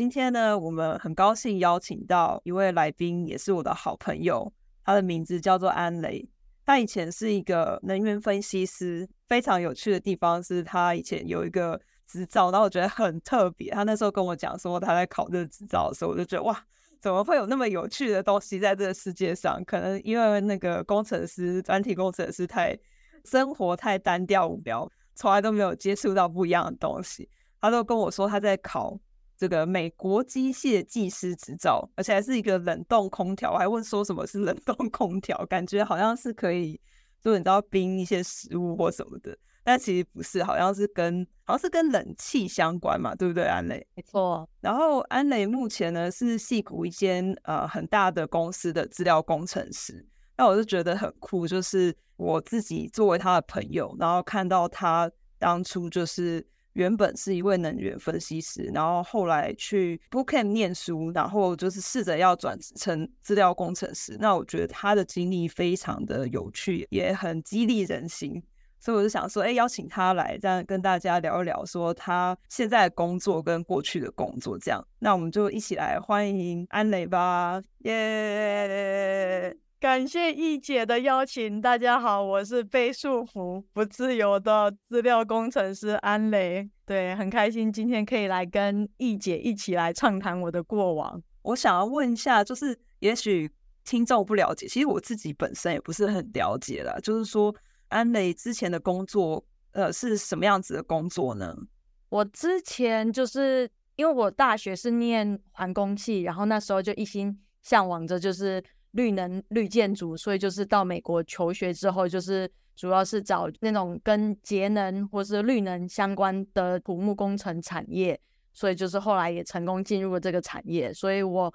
今天呢，我们很高兴邀请到一位来宾，也是我的好朋友。他的名字叫做安雷。他以前是一个能源分析师。非常有趣的地方是他以前有一个执照，然后我觉得很特别。他那时候跟我讲说他在考这个执照的时候，我就觉得哇，怎么会有那么有趣的东西在这个世界上？可能因为那个工程师、专题工程师太生活太单调无聊，从来都没有接触到不一样的东西。他都跟我说他在考。这个美国机械技师执照，而且还是一个冷冻空调，我还问说什么是冷冻空调，感觉好像是可以，就你知道冰一些食物或什么的，但其实不是，好像是跟好像是跟冷气相关嘛，对不对，安磊？没错。然后安磊目前呢是戏谷一间呃很大的公司的资料工程师，那我就觉得很酷，就是我自己作为他的朋友，然后看到他当初就是。原本是一位能源分析师，然后后来去 Bootcamp 念书，然后就是试着要转成资料工程师。那我觉得他的经历非常的有趣，也很激励人心。所以我就想说，哎，邀请他来，这样跟大家聊一聊，说他现在的工作跟过去的工作这样。那我们就一起来欢迎安雷吧，耶、感谢易姐的邀请，大家好，我是被束缚不自由的资料工程师安雷。对，很开心今天可以来跟易姐一起来畅谈我的过往。我想要问一下，就是也许听众不了解，其实我自己本身也不是很了解啦。就是说，安雷之前的工作，呃，是什么样子的工作呢？我之前就是因为我大学是念环工系，然后那时候就一心向往着就是。绿能绿建筑，所以就是到美国求学之后，就是主要是找那种跟节能或是绿能相关的土木工程产业，所以就是后来也成功进入了这个产业。所以我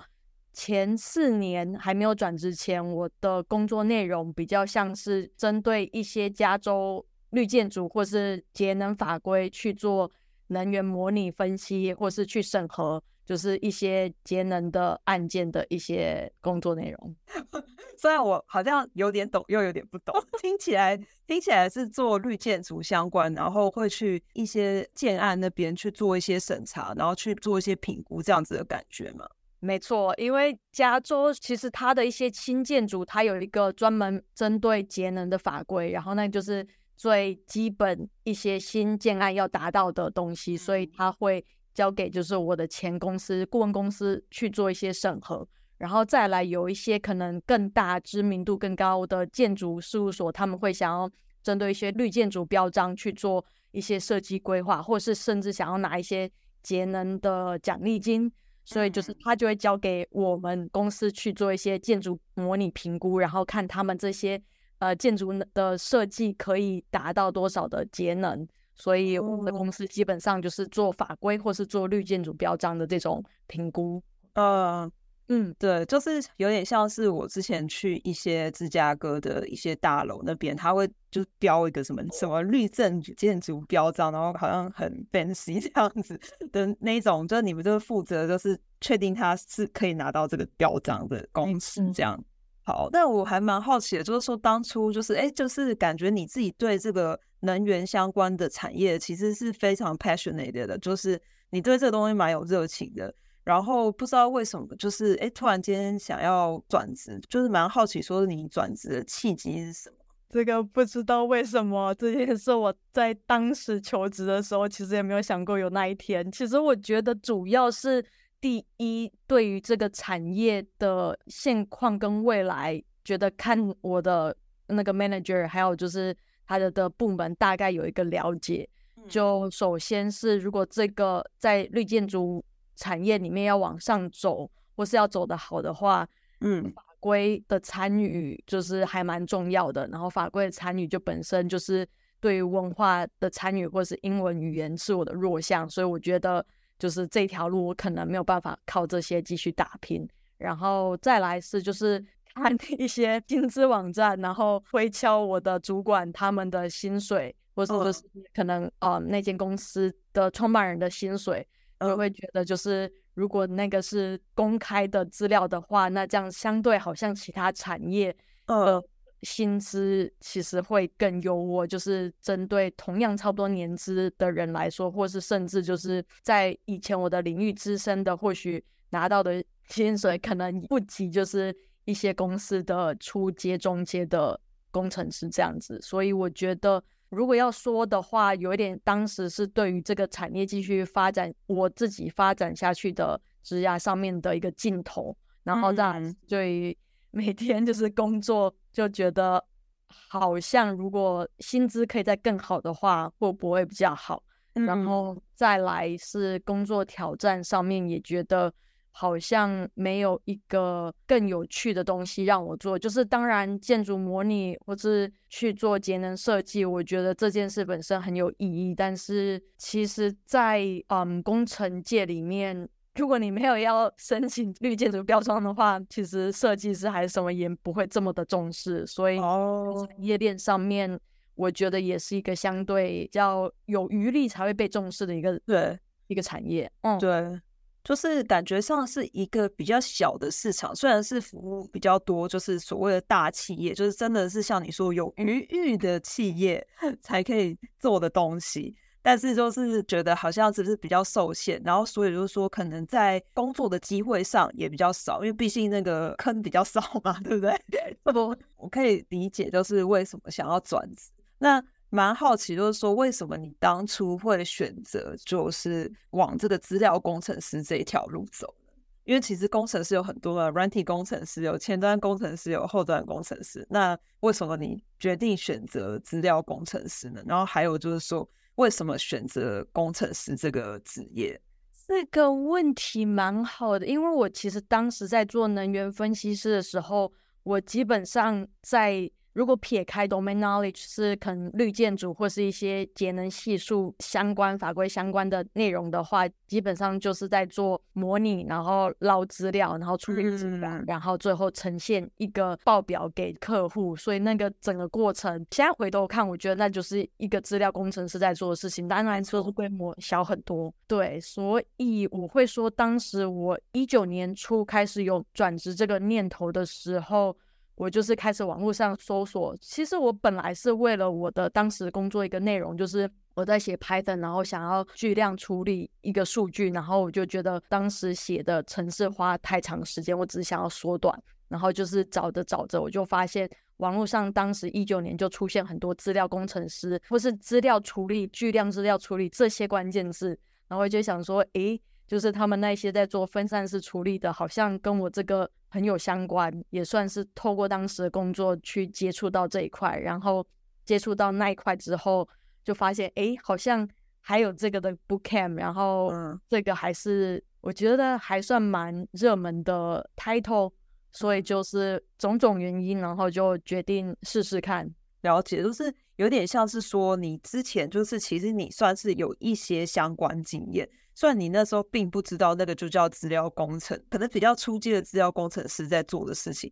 前四年还没有转职前，我的工作内容比较像是针对一些加州绿建筑或是节能法规去做能源模拟分析，或是去审核。就是一些节能的案件的一些工作内容，虽然我好像有点懂，又有点不懂，听起来听起来是做绿建筑相关，然后会去一些建案那边去做一些审查，然后去做一些评估，这样子的感觉嘛？没错，因为加州其实它的一些新建筑，它有一个专门针对节能的法规，然后那就是最基本一些新建案要达到的东西，所以它会。交给就是我的前公司顾问公司去做一些审核，然后再来有一些可能更大知名度更高的建筑事务所，他们会想要针对一些绿建筑标章去做一些设计规划，或是甚至想要拿一些节能的奖励金，所以就是他就会交给我们公司去做一些建筑模拟评估，然后看他们这些呃建筑的设计可以达到多少的节能。所以我们的公司基本上就是做法规或是做绿建筑标章的这种评估。呃，嗯，对，就是有点像是我之前去一些芝加哥的一些大楼那边，他会就标一个什么什么绿证建筑标章，然后好像很 fancy 这样子的那种，就是你们就是负责就是确定他是可以拿到这个标章的公司这样。好，但我还蛮好奇的，就是说当初就是哎，就是感觉你自己对这个。能源相关的产业其实是非常 passionate 的，就是你对这个东西蛮有热情的。然后不知道为什么，就是哎，突然间想要转职，就是蛮好奇，说你转职的契机是什么？这个不知道为什么这件事，我在当时求职的时候，其实也没有想过有那一天。其实我觉得主要是第一，对于这个产业的现况跟未来，觉得看我的那个 manager，还有就是。他的的部门大概有一个了解，就首先是如果这个在绿建筑产业里面要往上走，或是要走得好的话，嗯，法规的参与就是还蛮重要的。然后法规的参与就本身就是对于文化的参与或是英文语言是我的弱项，所以我觉得就是这条路我可能没有办法靠这些继续打拼。然后再来是就是看一些薪资网站，然后推敲我的主管他们的薪水，或者是可能呃那间公司的创办人的薪水，就会觉得就是如果那个是公开的资料的话，那这样相对好像其他产业呃。薪资其实会更优渥，就是针对同样差不多年资的人来说，或是甚至就是在以前我的领域资深的，或许拿到的薪水可能不及就是一些公司的初阶、中阶的工程师这样子。所以我觉得，如果要说的话，有一点当时是对于这个产业继续发展，我自己发展下去的职涯上面的一个尽头。然后当然对于每天就是工作，就觉得好像如果薪资可以再更好的话，会不会比较好？嗯、然后再来是工作挑战上面，也觉得好像没有一个更有趣的东西让我做。就是当然建筑模拟或是去做节能设计，我觉得这件事本身很有意义。但是其实在，在嗯工程界里面。如果你没有要申请绿建筑标章的话，其实设计师还是什么也不会这么的重视，所以产业链上面，我觉得也是一个相对比较有余力才会被重视的一个对一个产业。嗯，对，就是感觉上是一个比较小的市场，虽然是服务比较多，就是所谓的大企业，就是真的是像你说有余裕的企业 才可以做的东西。但是就是觉得好像只是比较受限，然后所以就是说可能在工作的机会上也比较少，因为毕竟那个坑比较少嘛，对不对？不，我可以理解，就是为什么想要转职。那蛮好奇，就是说为什么你当初会选择就是往这个资料工程师这一条路走呢？因为其实工程师有很多的，软体工程师有前端工程师有后端工程师，那为什么你决定选择资料工程师呢？然后还有就是说。为什么选择工程师这个职业？这个问题蛮好的，因为我其实当时在做能源分析师的时候，我基本上在。如果撇开 domain knowledge 是可能绿建筑或是一些节能系数相关法规相关的内容的话，基本上就是在做模拟，然后捞资料，然后处理资料，然后最后呈现一个报表给客户。所以那个整个过程，现在回头看，我觉得那就是一个资料工程师在做的事情。当然说是规模小很多，对。所以我会说，当时我一九年初开始有转职这个念头的时候。我就是开始网络上搜索，其实我本来是为了我的当时工作一个内容，就是我在写 Python，然后想要巨量处理一个数据，然后我就觉得当时写的程式花太长时间，我只想要缩短，然后就是找着找着，我就发现网络上当时一九年就出现很多资料工程师或是资料处理、巨量资料处理这些关键字，然后我就想说，诶。就是他们那些在做分散式处理的，好像跟我这个很有相关，也算是透过当时的工作去接触到这一块，然后接触到那一块之后，就发现哎，好像还有这个的 bootcamp，然后这个还是我觉得还算蛮热门的 title，所以就是种种原因，然后就决定试试看。了解，就是有点像是说你之前就是其实你算是有一些相关经验。虽然你那时候并不知道那个就叫资料工程，可能比较初级的资料工程师在做的事情，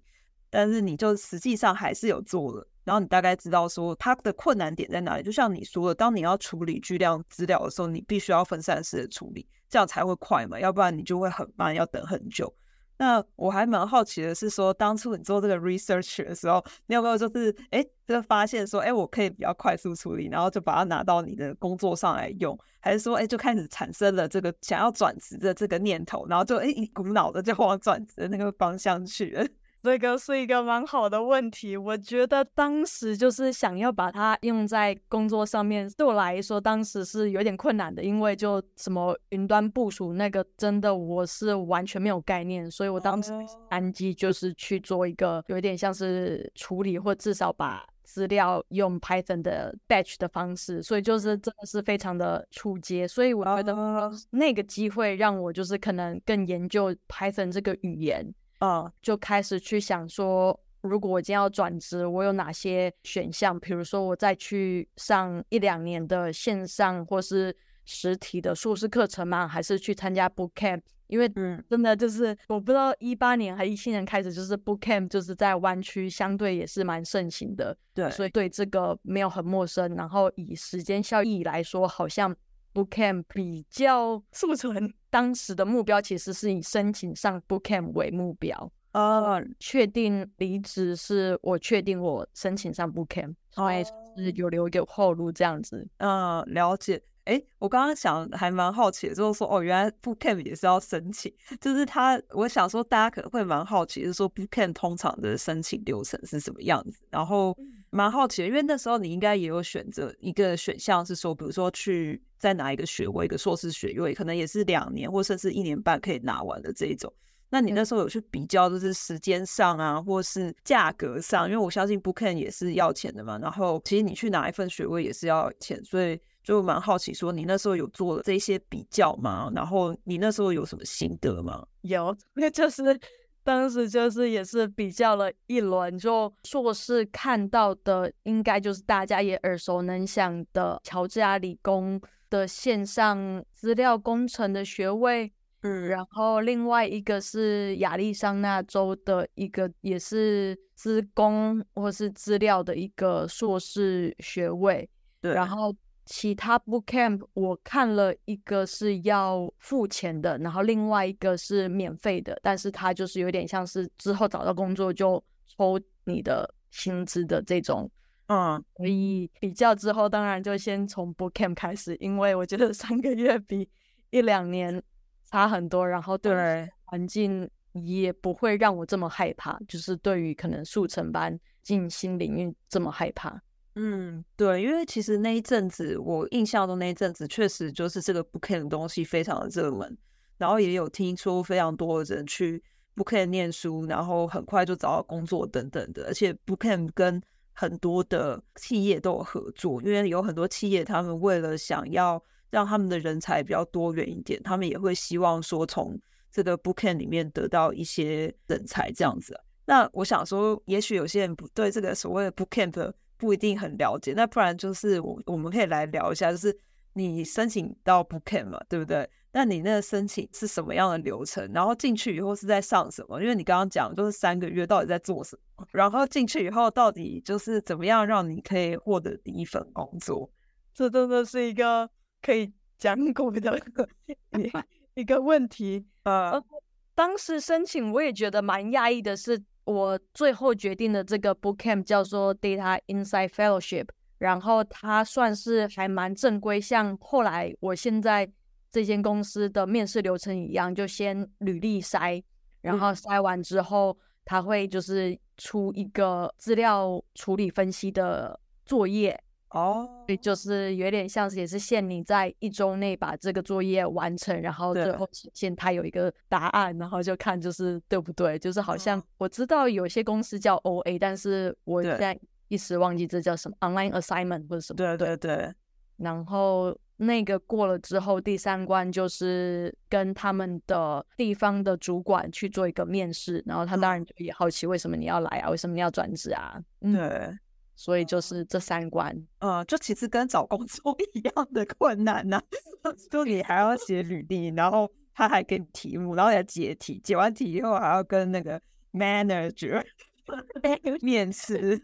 但是你就实际上还是有做了，然后你大概知道说它的困难点在哪里。就像你说的，当你要处理巨量资料的时候，你必须要分散式的处理，这样才会快嘛，要不然你就会很慢，要等很久。那我还蛮好奇的是说，当初你做这个 research 的时候，你有没有就是哎，就发现说，哎，我可以比较快速处理，然后就把它拿到你的工作上来用，还是说，哎，就开始产生了这个想要转职的这个念头，然后就哎一股脑的就往转职的那个方向去了？这个是一个蛮好的问题，我觉得当时就是想要把它用在工作上面，对我来说当时是有点困难的，因为就什么云端部署那个，真的我是完全没有概念，所以我当时单机就是去做一个有点像是处理，或至少把资料用 Python 的 batch 的方式，所以就是真的是非常的初阶，所以我觉得那个机会让我就是可能更研究 Python 这个语言。啊，就开始去想说，如果我今天要转职，我有哪些选项？比如说，我再去上一两年的线上或是实体的硕士课程吗？还是去参加 boot camp？因为嗯，真的就是我不知道一八年还一七年开始，就是 boot camp 就是在湾区相对也是蛮盛行的，对，所以对这个没有很陌生。然后以时间效益来说，好像 boot camp 比较 速成。当时的目标其实是以申请上 boot camp 为目标。呃，确定离职是我确定我申请上 boot camp，所以是有留一个后路这样子。嗯，了解。哎，我刚刚想还蛮好奇的，就是说哦，原来 boot camp 也是要申请，就是他，我想说大家可能会蛮好奇，就是说 boot camp 通常的申请流程是什么样子。然后蛮好奇的，因为那时候你应该也有选择一个选项是说，比如说去再拿一个学位，一个硕士学位，可能也是两年或甚至一年半可以拿完的这一种。那你那时候有去比较，就是时间上啊，或是价格上，因为我相信 camp 也是要钱的嘛。然后其实你去拿一份学位也是要钱，所以就蛮好奇，说你那时候有做了这些比较吗？然后你那时候有什么心得吗？有，那 就是当时就是也是比较了一轮，就硕士看到的应该就是大家也耳熟能详的乔治亚理工的线上资料工程的学位。嗯，然后另外一个是亚利桑那州的一个，也是资工或是资料的一个硕士学位。对，然后其他 boot camp 我看了一个是要付钱的，然后另外一个是免费的，但是它就是有点像是之后找到工作就抽你的薪资的这种。嗯，所以比较之后，当然就先从 boot camp 开始，因为我觉得 三个月比一两年。差很多，然后对环境也不会让我这么害怕，就是对于可能速成班进新领域这么害怕。嗯，对，因为其实那一阵子我印象中那一阵子确实就是这个 boot camp 的东西非常的热门，然后也有听说非常多的人去 boot camp 念书，然后很快就找到工作等等的，而且 boot camp 跟很多的企业都有合作，因为有很多企业他们为了想要。让他们的人才比较多元一点，他们也会希望说从这个 boot camp 里面得到一些人才这样子。那我想说，也许有些人不对这个所谓的 boot camp 不一定很了解，那不然就是我我们可以来聊一下，就是你申请到 boot camp 嘛，对不对？那你那个申请是什么样的流程？然后进去以后是在上什么？因为你刚刚讲就是三个月到底在做什么？然后进去以后到底就是怎么样让你可以获得第一份工作？这真的是一个。可以讲过的一个问题，呃，当时申请我也觉得蛮讶异的，是我最后决定的这个 boot camp 叫做 Data Insight Fellowship，然后它算是还蛮正规，像后来我现在这间公司的面试流程一样，就先履历筛，然后筛完之后，他会就是出一个资料处理分析的作业。哦，所以就是有点像是也是限你在一周内把这个作业完成，然后最后呈现它有一个答案，然后就看就是对不对。就是好像我知道有些公司叫 OA，但是我现在一时忘记这叫什么 online assignment 或者什么。对对对。然后那个过了之后，第三关就是跟他们的地方的主管去做一个面试，然后他当然就也好奇为什么你要来啊，为什么你要转职啊？对。嗯所以就是这三关，呃，就其实跟找工作 一样的困难呐、啊，就你还要写履历，然后他还给你题目，然后要解题，解完题以后还要跟那个 manager 面试。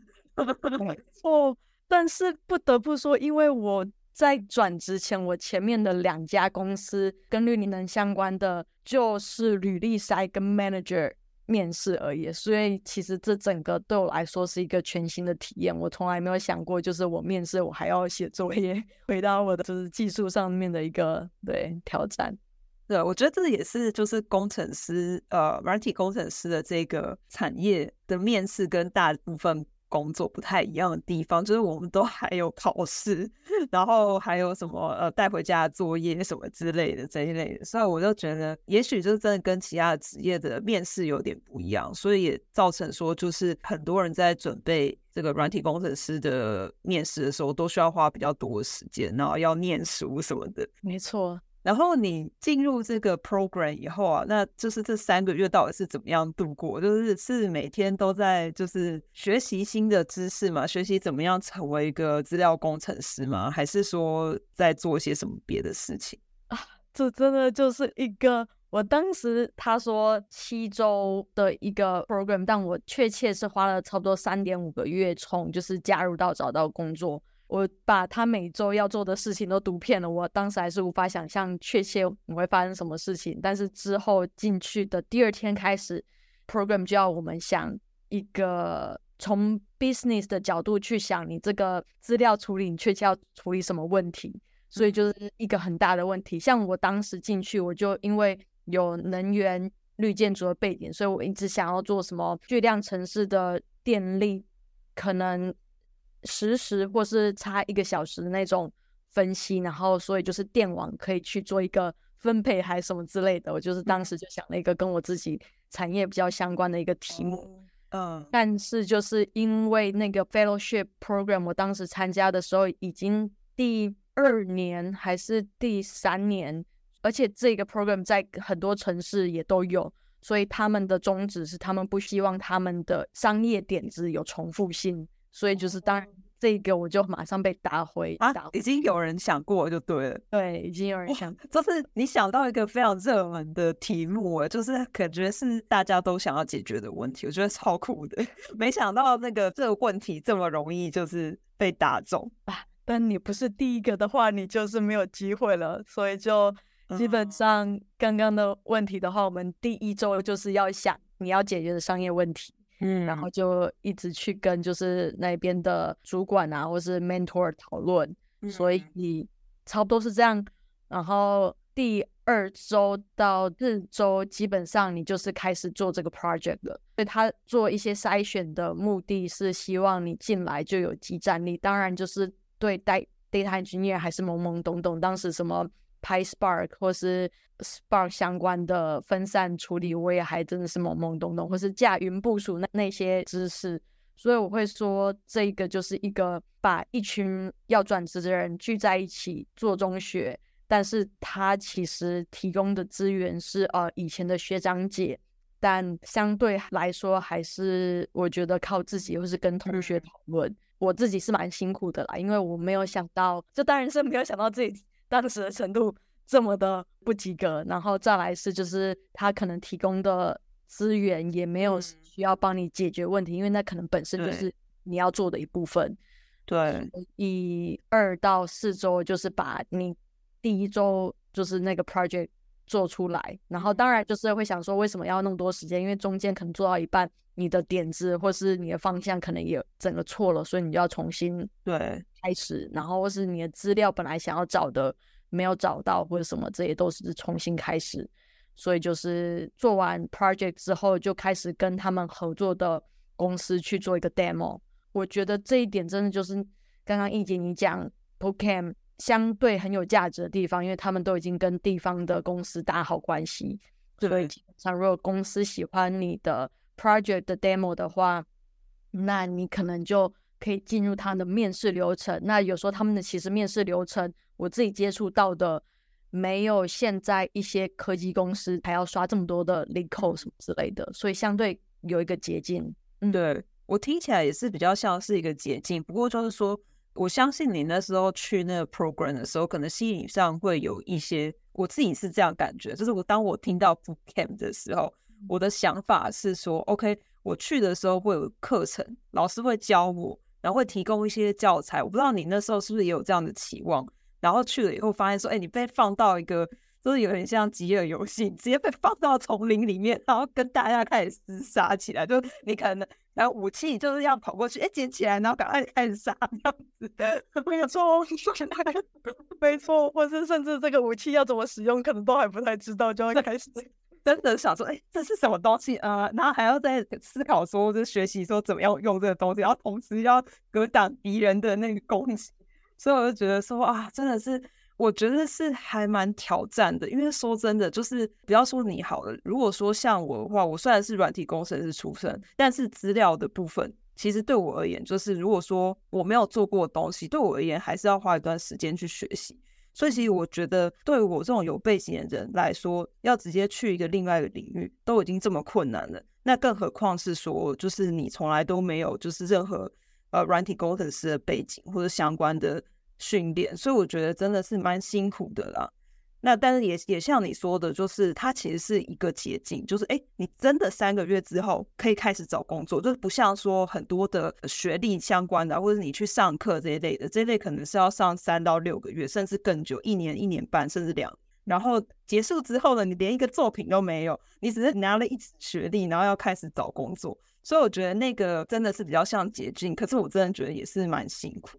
哦，但是不得不说，因为我在转职前，我前面的两家公司跟绿能相关的，就是履历筛跟 manager。面试而已，所以其实这整个对我来说是一个全新的体验。我从来没有想过，就是我面试我还要写作业，回答我的就是技术上面的一个对挑战。对，我觉得这也是就是工程师呃软体工程师的这个产业的面试跟大部分。工作不太一样的地方，就是我们都还有考试，然后还有什么呃带回家的作业什么之类的这一类的，所以我就觉得，也许就是真的跟其他的职业的面试有点不一样，所以也造成说，就是很多人在准备这个软体工程师的面试的时候，都需要花比较多的时间，然后要念书什么的。没错。然后你进入这个 program 以后啊，那就是这三个月到底是怎么样度过？就是是每天都在就是学习新的知识嘛，学习怎么样成为一个资料工程师吗？还是说在做些什么别的事情啊？这真的就是一个，我当时他说七周的一个 program，但我确切是花了差不多三点五个月，从就是加入到找到工作。我把他每周要做的事情都读遍了，我当时还是无法想象确切你会发生什么事情。但是之后进去的第二天开始，program 就要我们想一个从 business 的角度去想，你这个资料处理你确切要处理什么问题，所以就是一个很大的问题。像我当时进去，我就因为有能源绿建筑的背景，所以我一直想要做什么巨量城市的电力可能。实时或是差一个小时的那种分析，然后所以就是电网可以去做一个分配还是什么之类的。我就是当时就想了一个跟我自己产业比较相关的一个题目，嗯，但是就是因为那个 fellowship program，我当时参加的时候已经第二年还是第三年，而且这个 program 在很多城市也都有，所以他们的宗旨是他们不希望他们的商业点子有重复性。所以就是，当然这个我就马上被打回啊，打回已经有人想过就对了，对，已经有人想，就是你想到一个非常热门的题目，就是感觉是大家都想要解决的问题，我觉得超酷的。没想到那个这个问题这么容易就是被打中啊！但你不是第一个的话，你就是没有机会了。所以就基本上刚刚的问题的话，我们第一周就是要想你要解决的商业问题。嗯，然后就一直去跟就是那边的主管啊，或是 mentor 讨论，嗯、所以差不多是这样。然后第二周到四周，基本上你就是开始做这个 project 了。所以他做一些筛选的目的是希望你进来就有即战力，当然就是对待 data engineer 还是懵懵懂懂。当时什么？PySpark 或是 Spark 相关的分散处理，我也还真的是懵懵懂懂，或是架云部署那那些知识，所以我会说，这个就是一个把一群要转职的人聚在一起做中学，但是他其实提供的资源是呃以前的学长姐，但相对来说还是我觉得靠自己或是跟同学讨论，我自己是蛮辛苦的啦，因为我没有想到，就当然是没有想到自己。当时的程度这么的不及格，然后再来是就是他可能提供的资源也没有需要帮你解决问题，嗯、因为那可能本身就是你要做的一部分。对，以二到四周就是把你第一周就是那个 project 做出来，然后当然就是会想说为什么要那么多时间，因为中间可能做到一半，你的点子或是你的方向可能也整个错了，所以你就要重新对。开始，然后或是你的资料本来想要找的没有找到，或者什么，这些都是重新开始。所以就是做完 project 之后，就开始跟他们合作的公司去做一个 demo。我觉得这一点真的就是刚刚易姐你讲 ProCam 相对很有价值的地方，因为他们都已经跟地方的公司打好关系。所以基本上，如果公司喜欢你的 project 的 demo 的话，那你可能就。可以进入他的面试流程。那有时候他们的其实面试流程，我自己接触到的，没有现在一些科技公司还要刷这么多的 link code 什么之类的，所以相对有一个捷径。嗯，对，我听起来也是比较像是一个捷径。不过就是说，我相信你那时候去那个 program 的时候，可能心理上会有一些，我自己是这样感觉。就是我当我听到 Bootcamp 的时候，我的想法是说，OK，我去的时候会有课程，老师会教我。然后会提供一些教材，我不知道你那时候是不是也有这样的期望。然后去了以后发现说，哎，你被放到一个就是有点像饥饿游戏，直接被放到丛林里面，然后跟大家开始厮杀起来。就你可能然后武器就是要跑过去，哎，捡起来，然后赶快开始杀这样子。没有错，没错，或是甚至这个武器要怎么使用，可能都还不太知道，就要开始。真的想说，哎、欸，这是什么东西啊、呃？然后还要再思考说，就学习说怎么样用这个东西，然后同时要格挡敌人的那个攻击。所以我就觉得说，啊，真的是，我觉得是还蛮挑战的。因为说真的，就是不要说你好了，如果说像我的话，我虽然是软体工程师出身，但是资料的部分，其实对我而言，就是如果说我没有做过的东西，对我而言还是要花一段时间去学习。所以其实我觉得，对我这种有背景的人来说，要直接去一个另外一个领域都已经这么困难了，那更何况是说，就是你从来都没有就是任何呃软体工程师的背景或者相关的训练，所以我觉得真的是蛮辛苦的啦。那但是也也像你说的，就是它其实是一个捷径，就是哎，你真的三个月之后可以开始找工作，就是不像说很多的学历相关的，或者你去上课这一类的，这一类可能是要上三到六个月，甚至更久，一年、一年半，甚至两。然后结束之后呢，你连一个作品都没有，你只是拿了一学历，然后要开始找工作。所以我觉得那个真的是比较像捷径，可是我真的觉得也是蛮辛苦。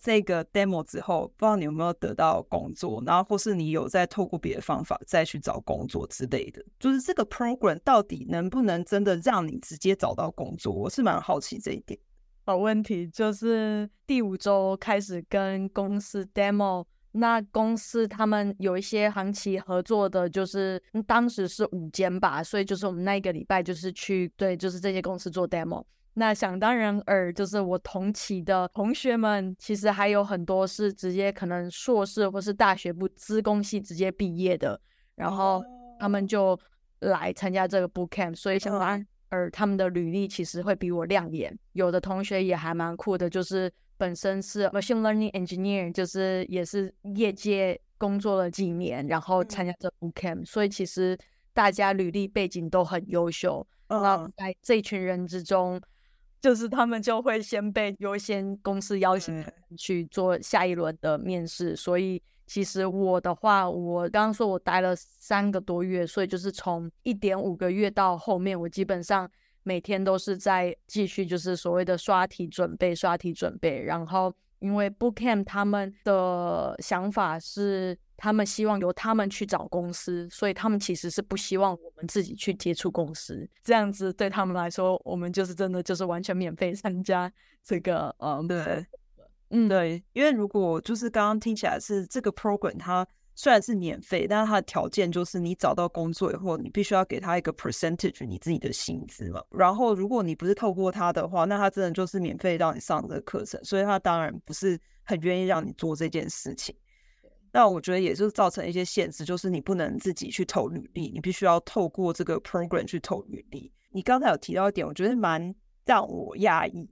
这个 demo 之后，不知道你有没有得到工作，然后或是你有在透过别的方法再去找工作之类的。就是这个 program 到底能不能真的让你直接找到工作？我是蛮好奇这一点。好问题，就是第五周开始跟公司 demo，那公司他们有一些行期合作的，就是当时是五间吧，所以就是我们那一个礼拜就是去对，就是这些公司做 demo。那想当然尔，就是我同期的同学们，其实还有很多是直接可能硕士或是大学部资工系直接毕业的，然后他们就来参加这个 boot camp，所以想当然尔他们的履历其实会比我亮眼。有的同学也还蛮酷的，就是本身是 machine learning engineer，就是也是业界工作了几年，然后参加这 boot camp，所以其实大家履历背景都很优秀。那在这一群人之中。就是他们就会先被优先公司邀请去做下一轮的面试，所以其实我的话，我刚刚说我待了三个多月，所以就是从一点五个月到后面，我基本上每天都是在继续就是所谓的刷题准备、刷题准备，然后因为 Bookcamp 他们的想法是。他们希望由他们去找公司，所以他们其实是不希望我们自己去接触公司。这样子对他们来说，我们就是真的就是完全免费参加这个，嗯，对，嗯，对，因为如果就是刚刚听起来是这个 program，它虽然是免费，但是它的条件就是你找到工作以后，你必须要给他一个 percentage 你自己的薪资嘛。然后如果你不是透过他的话，那他真的就是免费让你上这个课程，所以他当然不是很愿意让你做这件事情。那我觉得也是造成一些限制，就是你不能自己去投履历，你必须要透过这个 program 去投履历。你刚才有提到一点，我觉得蛮让我压抑，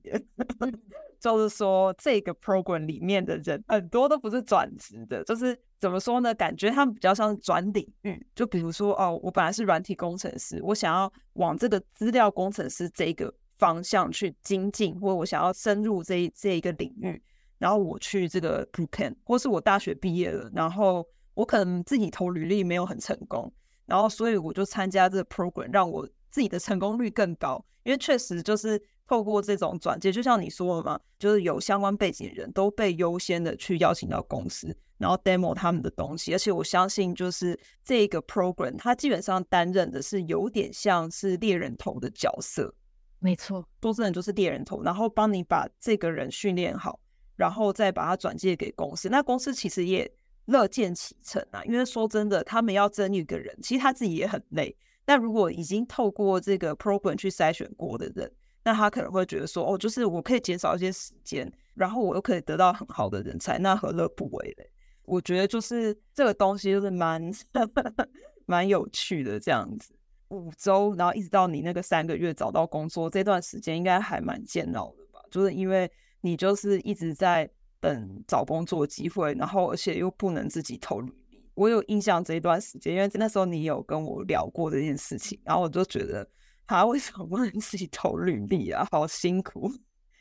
就是说这个 program 里面的人很多都不是转职的，就是怎么说呢？感觉他们比较像是转领域。就比如说，哦，我本来是软体工程师，我想要往这个资料工程师这个方向去精进，或我想要深入这这一个领域。然后我去这个 bootcamp，或是我大学毕业了，然后我可能自己投履历没有很成功，然后所以我就参加这个 program，让我自己的成功率更高。因为确实就是透过这种转介，就像你说的嘛，就是有相关背景的人都被优先的去邀请到公司，然后 demo 他们的东西。而且我相信，就是这个 program，它基本上担任的是有点像是猎人头的角色。没错，说真的就是猎人头，然后帮你把这个人训练好。然后再把它转介给公司，那公司其实也乐见其成啊。因为说真的，他们要争一个人，其实他自己也很累。那如果已经透过这个 program 去筛选过的人，那他可能会觉得说，哦，就是我可以减少一些时间，然后我又可以得到很好的人才，那何乐不为嘞？我觉得就是这个东西就是蛮 蛮有趣的这样子。五周，然后一直到你那个三个月找到工作这段时间，应该还蛮煎熬的吧？就是因为。你就是一直在等找工作机会，然后而且又不能自己投履。我有印象这一段时间，因为那时候你有跟我聊过这件事情，然后我就觉得，他为什么不能自己投履历啊？好辛苦，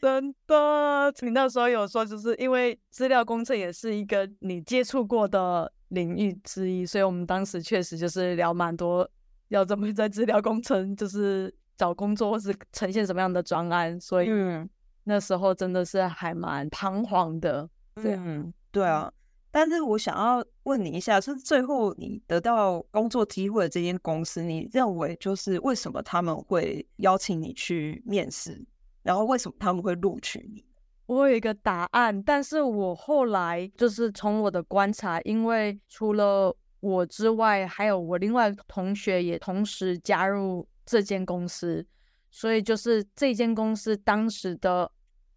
真的。你那时候有说，就是因为资料工程也是一个你接触过的领域之一，所以我们当时确实就是聊蛮多，要怎么在资料工程就是找工作或是呈现什么样的专案，所以嗯。那时候真的是还蛮彷徨的，对，嗯，对啊。但是我想要问你一下，是最后你得到工作机会的这间公司，你认为就是为什么他们会邀请你去面试，然后为什么他们会录取你？我有一个答案，但是我后来就是从我的观察，因为除了我之外，还有我另外同学也同时加入这间公司，所以就是这间公司当时的。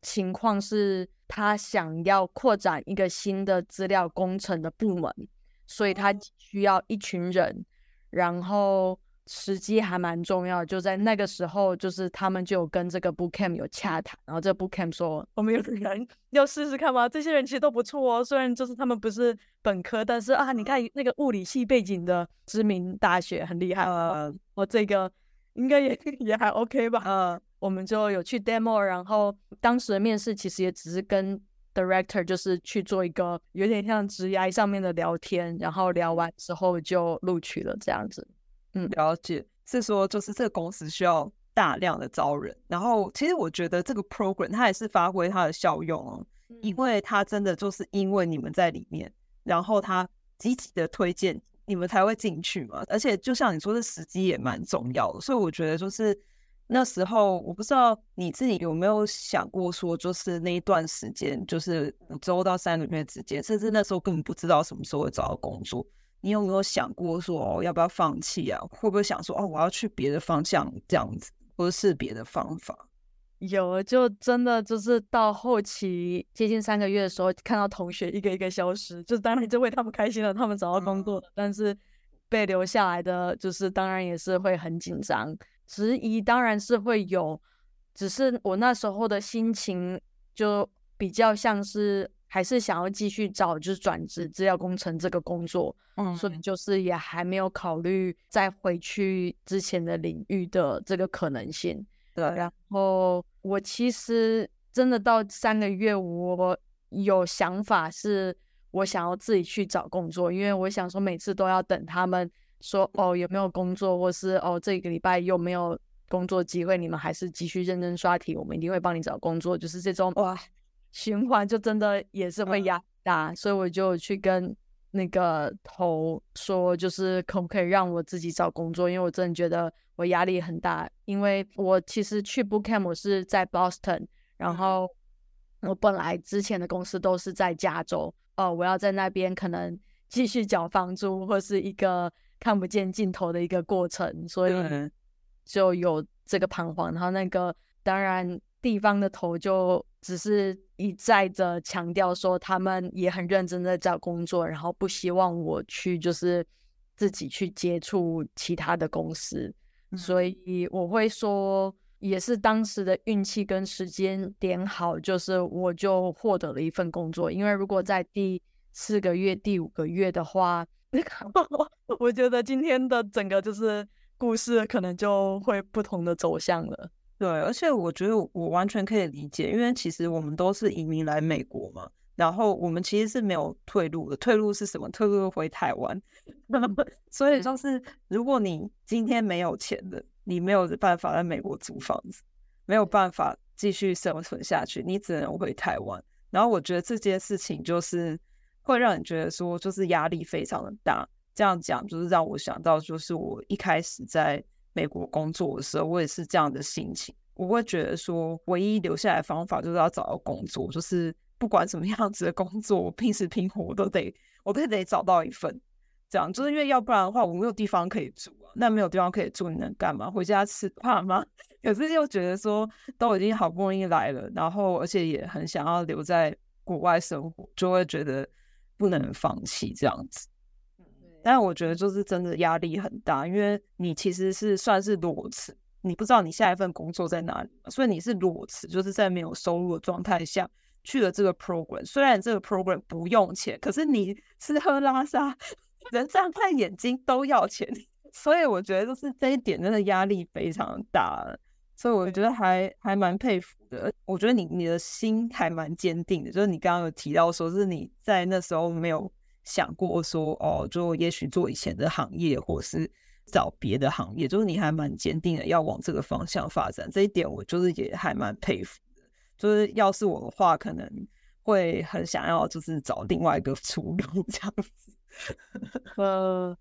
情况是他想要扩展一个新的资料工程的部门，所以他需要一群人，然后。时机还蛮重要，就在那个时候，就是他们就有跟这个 bookcamp 有洽谈，然后这 bookcamp 说，我们有人 要试试看吗？这些人其实都不错哦，虽然就是他们不是本科，但是啊，你看那个物理系背景的知名大学很厉害啊，我、uh, 这个应该也 也还 OK 吧？嗯，uh, 我们就有去 demo，然后当时的面试其实也只是跟 director 就是去做一个有点像职涯上面的聊天，然后聊完之后就录取了这样子。嗯，了解，是说就是这个公司需要大量的招人，然后其实我觉得这个 program 它也是发挥它的效用哦，因为它真的就是因为你们在里面，然后它积极的推荐你们才会进去嘛，而且就像你说的时机也蛮重要的，所以我觉得就是那时候我不知道你自己有没有想过说，就是那一段时间就是五周到三个月之间，甚至那时候根本不知道什么时候会找到工作。你有没有想过说哦，要不要放弃啊？会不会想说哦，我要去别的方向这样子，或者是别的方法？有，就真的就是到后期接近三个月的时候，看到同学一个一个消失，就当然就为他们开心了，他们找到工作了。嗯、但是被留下来的，就是当然也是会很紧张，质疑当然是会有，只是我那时候的心情就比较像是。还是想要继续找，就是转职资料工程这个工作，嗯，所以就是也还没有考虑再回去之前的领域的这个可能性。对，然后我其实真的到三个月，我有想法是，我想要自己去找工作，因为我想说每次都要等他们说哦有没有工作，或是哦这个礼拜有没有工作机会，你们还是继续认真刷题，我们一定会帮你找工作，就是这种哇。循环就真的也是会压大，嗯、所以我就去跟那个头说，就是可不可以让我自己找工作，因为我真的觉得我压力很大。因为我其实去 Bootcamp 我是在 Boston，然后我本来之前的公司都是在加州，哦，我要在那边可能继续缴房租，或是一个看不见尽头的一个过程，所以就有这个彷徨。然后那个当然地方的头就。只是一再的强调说，他们也很认真的找工作，然后不希望我去就是自己去接触其他的公司，嗯、所以我会说，也是当时的运气跟时间点好，就是我就获得了一份工作。因为如果在第四个月、第五个月的话，我觉得今天的整个就是故事可能就会不同的走向了。对，而且我觉得我完全可以理解，因为其实我们都是移民来美国嘛，然后我们其实是没有退路的。退路是什么？退路回台湾。所以就是，如果你今天没有钱的，你没有办法在美国租房子，没有办法继续生存下去，你只能回台湾。然后我觉得这件事情就是会让你觉得说，就是压力非常的大。这样讲就是让我想到，就是我一开始在。美国工作的时候，我也是这样的心情。我会觉得说，唯一留下来的方法就是要找到工作，就是不管什么样子的工作，我拼死拼活都得，我都得找到一份。这样，就是因为要不然的话，我没有地方可以住啊。那没有地方可以住，你能干嘛？回家吃饭吗？可是又觉得说，都已经好不容易来了，然后而且也很想要留在国外生活，就会觉得不能放弃这样子。但我觉得就是真的压力很大，因为你其实是算是裸辞，你不知道你下一份工作在哪里，所以你是裸辞，就是在没有收入的状态下去了这个 program。虽然这个 program 不用钱，可是你吃喝拉撒、人张开眼睛都要钱，所以我觉得就是这一点真的压力非常大，所以我觉得还还蛮佩服的。我觉得你你的心还蛮坚定的，就是你刚刚有提到说是你在那时候没有。想过说哦，就也许做以前的行业，或是找别的行业，就是你还蛮坚定的要往这个方向发展。这一点我就是也还蛮佩服的。就是要是我的话，可能会很想要就是找另外一个出路 这样子。呃，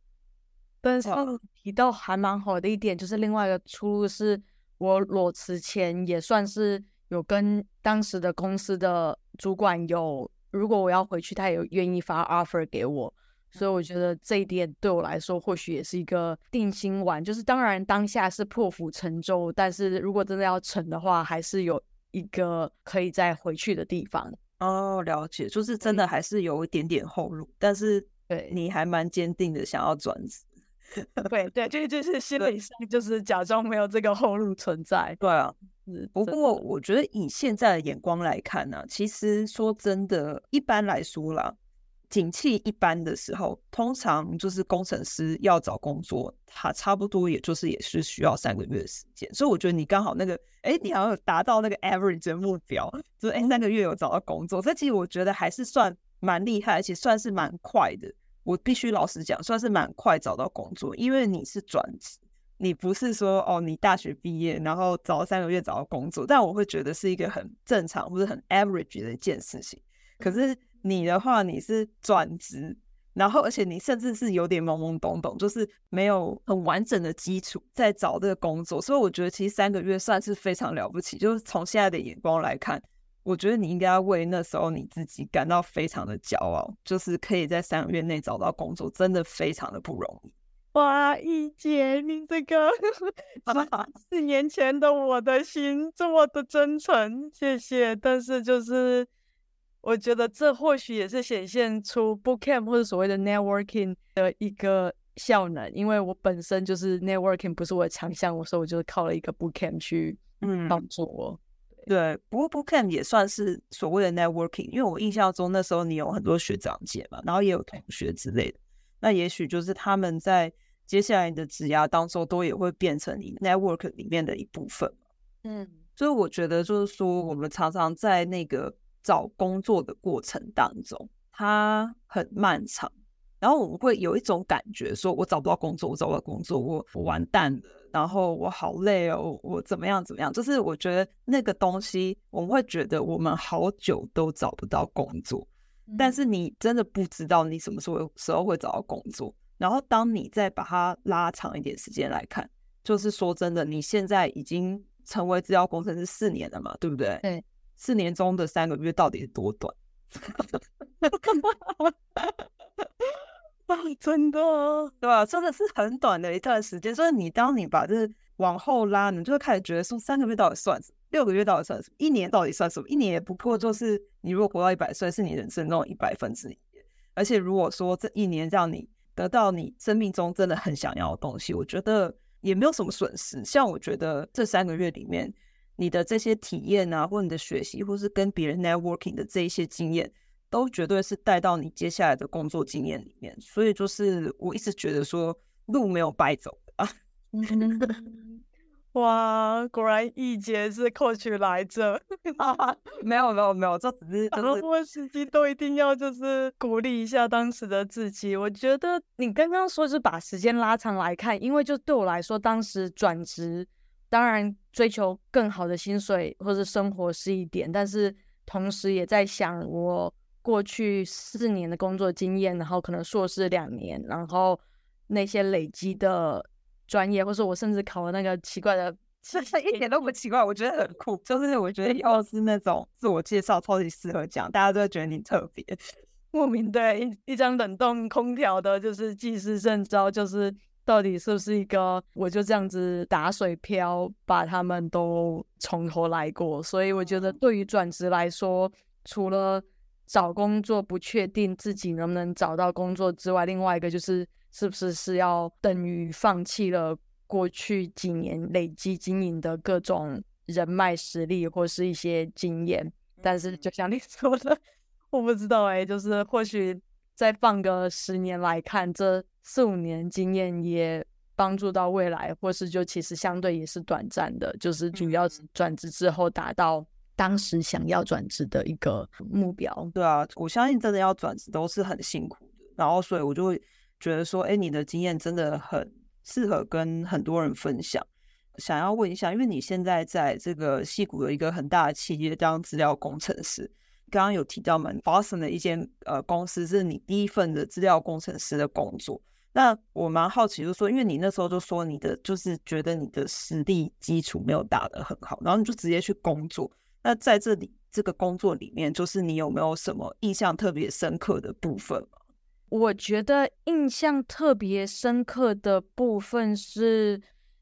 但是提到还蛮好的一点，就是另外一个出路是我裸辞前也算是有跟当时的公司的主管有。如果我要回去，他也愿意发 offer 给我，所以我觉得这一点对我来说或许也是一个定心丸。就是当然当下是破釜沉舟，但是如果真的要成的话，还是有一个可以再回去的地方。哦，了解，就是真的还是有一点点后路，但是对你还蛮坚定的想要转职。对对，就就是心理上就是假装没有这个后路存在。对啊，不过我觉得以现在的眼光来看呢、啊，其实说真的，一般来说啦，景气一般的时候，通常就是工程师要找工作，他差不多也就是也是需要三个月的时间。所以我觉得你刚好那个，哎，你好像有达到那个 average 的目标，就是哎三个月有找到工作，这其实我觉得还是算蛮厉害，而且算是蛮快的。我必须老实讲，算是蛮快找到工作，因为你是转职，你不是说哦，你大学毕业然后找三个月找到工作，但我会觉得是一个很正常或者很 average 的一件事情。可是你的话，你是转职，然后而且你甚至是有点懵懵懂懂，就是没有很完整的基础在找这个工作，所以我觉得其实三个月算是非常了不起。就是从现在的眼光来看。我觉得你应该要为那时候你自己感到非常的骄傲，就是可以在三个月内找到工作，真的非常的不容易。哇，一姐，你这个 四年前的我的心这么的真诚，谢谢。但是就是我觉得这或许也是显现出 Bootcamp 或者所谓的 Networking 的一个效能，因为我本身就是 Networking 不是我的强项，所以我就是靠了一个 Bootcamp 去帮助我。嗯对，不过 Bootcamp 也算是所谓的 networking，因为我印象中那时候你有很多学长姐嘛，然后也有同学之类的，那也许就是他们在接下来你的职涯当中都也会变成你 network 里面的一部分。嗯，所以我觉得就是说，我们常常在那个找工作的过程当中，它很漫长。然后我们会有一种感觉，说我找不到工作，我找不到工作，我我完蛋了，然后我好累哦，我怎么样怎么样？就是我觉得那个东西，我们会觉得我们好久都找不到工作，但是你真的不知道你什么时候时候会找到工作。然后当你再把它拉长一点时间来看，就是说真的，你现在已经成为资料工程师四年了嘛，对不对？对，四年中的三个月到底是多短？真的，对吧？真的是很短的一段时间。所以你当你把这往后拉，你就会开始觉得说，三个月到底算什么？六个月到底算什么？一年到底算什么？一年也不过就是你如果活到一百岁，是你人生中一百分之一。而且如果说这一年让你得到你生命中真的很想要的东西，我觉得也没有什么损失。像我觉得这三个月里面，你的这些体验啊，或你的学习，或是跟别人 networking 的这一些经验。都绝对是带到你接下来的工作经验里面，所以就是我一直觉得说路没有白走啊。哇，果然一节是 coach 来着。没有没有没有，这只是很多时机都一定要就是鼓励一下当时的自己。我觉得你刚刚说是把时间拉长来看，因为就对我来说，当时转职当然追求更好的薪水或者生活是一点，但是同时也在想我。过去四年的工作经验，然后可能硕士两年，然后那些累积的专业，或是我甚至考了那个奇怪的，其实一点都不奇怪，我觉得很酷。就是我觉得要是那种自我介绍，超级适合讲，大家都会觉得你特别。莫名对一一张冷冻空调的，就是技师证照，就是到底是不是一个，我就这样子打水漂，把他们都从头来过。所以我觉得对于转职来说，除了找工作不确定自己能不能找到工作之外，另外一个就是是不是是要等于放弃了过去几年累积经营的各种人脉实力或是一些经验。但是就像你 说的，我不知道哎、欸，就是或许再放个十年来看，这四五年经验也帮助到未来，或是就其实相对也是短暂的，就是主要是转职之后达到。当时想要转职的一个目标，对啊，我相信真的要转职都是很辛苦的，然后所以我就会觉得说，哎，你的经验真的很适合跟很多人分享。想要问一下，因为你现在在这个矽谷有一个很大的企业当资料工程师，刚刚有提到嘛，Boston 的一间呃公司是你第一份的资料工程师的工作。那我蛮好奇，就是说，因为你那时候就说你的就是觉得你的实力基础没有打得很好，然后你就直接去工作。那在这里这个工作里面，就是你有没有什么印象特别深刻的部分？我觉得印象特别深刻的部分是，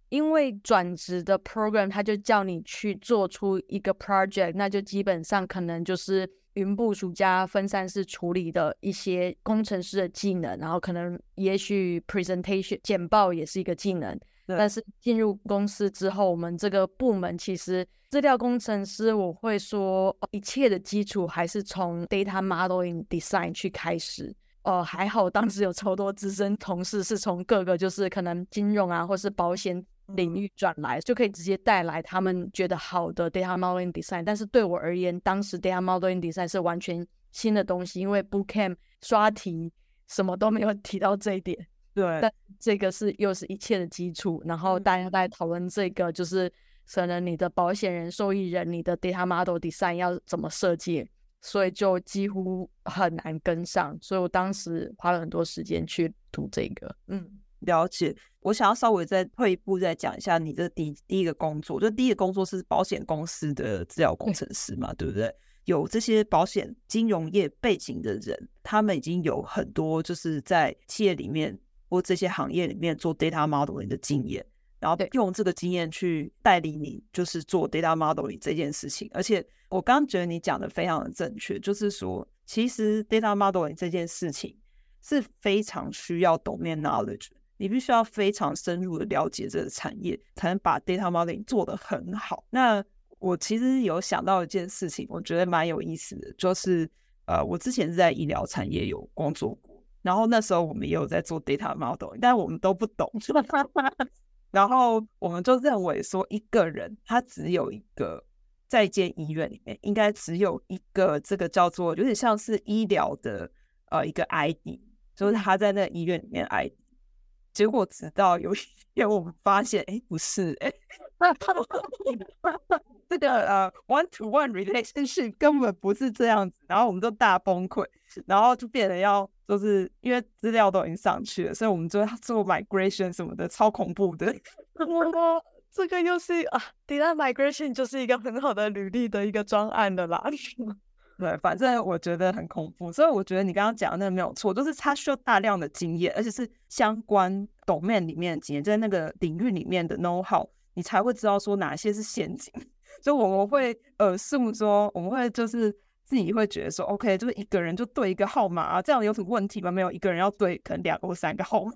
因为转职的 program，他就叫你去做出一个 project，那就基本上可能就是云部署加分散式处理的一些工程师的技能，然后可能也许 presentation 简报也是一个技能。对但是进入公司之后，我们这个部门其实资料工程师，我会说一切的基础还是从 data modeling design 去开始。哦，还好当时有超多资深同事是从各个就是可能金融啊，或是保险领域转来，就可以直接带来他们觉得好的 data modeling design。但是对我而言，当时 data modeling design 是完全新的东西，因为 bootcamp 刷题什么都没有提到这一点。对，但这个是又是一切的基础。然后大家在讨论这个，就是可能你的保险人、受益人，你的 data model design 要怎么设计，所以就几乎很难跟上。所以我当时花了很多时间去读这个。嗯，了解。我想要稍微再退一步，再讲一下你的第第一个工作，就第一个工作是保险公司的治疗工程师嘛，对，对不对？有这些保险金融业背景的人，他们已经有很多就是在企业里面。或这些行业里面做 data modeling 的经验，然后用这个经验去带领你，就是做 data modeling 这件事情。而且我刚刚觉得你讲的非常的正确，就是说，其实 data modeling 这件事情是非常需要 domain knowledge，你必须要非常深入的了解这个产业，才能把 data modeling 做得很好。那我其实有想到一件事情，我觉得蛮有意思的，就是呃，我之前是在医疗产业有工作过。然后那时候我们也有在做 data model，但我们都不懂。然后我们就认为说，一个人他只有一个，在一间医院里面应该只有一个这个叫做有点像是医疗的呃一个 ID，就是他在那个医院里面 ID。结果直到有一天我们发现，哎，不是，哎，这个呃 one to one relationship 根本不是这样子。然后我们就大崩溃，然后就变得要。就是因为资料都已经上去了，所以我们就要 做 migration 什么的，超恐怖的。我这个又是啊，data migration 就是一个很好的履历的一个专案的啦。对，反正我觉得很恐怖，所以我觉得你刚刚讲的那个没有错，就是他需要大量的经验，而且是相关 domain 里面的经验，在那个领域里面的 know how，你才会知道说哪些是陷阱。所以我们会呃，是不是说我们会就是。自己会觉得说，OK，就是一个人就对一个号码啊，这样有什么问题吗？没有，一个人要对可能两个或三个号码，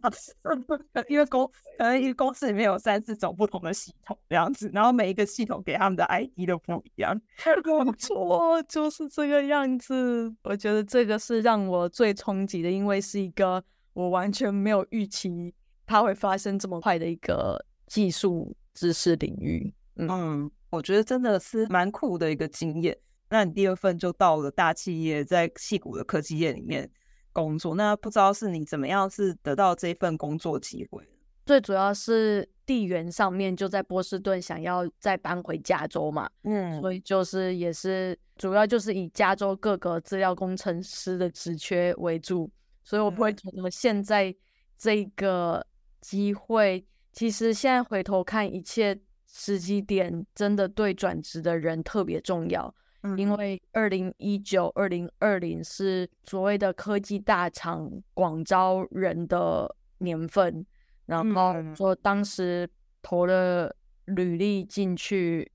因为公可能一个公司里面有三四种不同的系统这样子，然后每一个系统给他们的 ID 都不一样。没错，就是这个样子。我觉得这个是让我最冲击的，因为是一个我完全没有预期它会发生这么快的一个技术知识领域。嗯，嗯，我觉得真的是蛮酷的一个经验。那你第二份就到了大企业，在戏谷的科技业里面工作。那不知道是你怎么样是得到这份工作机会？最主要是地缘上面就在波士顿，想要再搬回加州嘛。嗯，所以就是也是主要就是以加州各个资料工程师的职缺为主。所以我不会觉得现在这个机会，其实现在回头看一切时机点，真的对转职的人特别重要。因为二零一九、二零二零是所谓的科技大厂广招人的年份，然后说当时投了履历进去，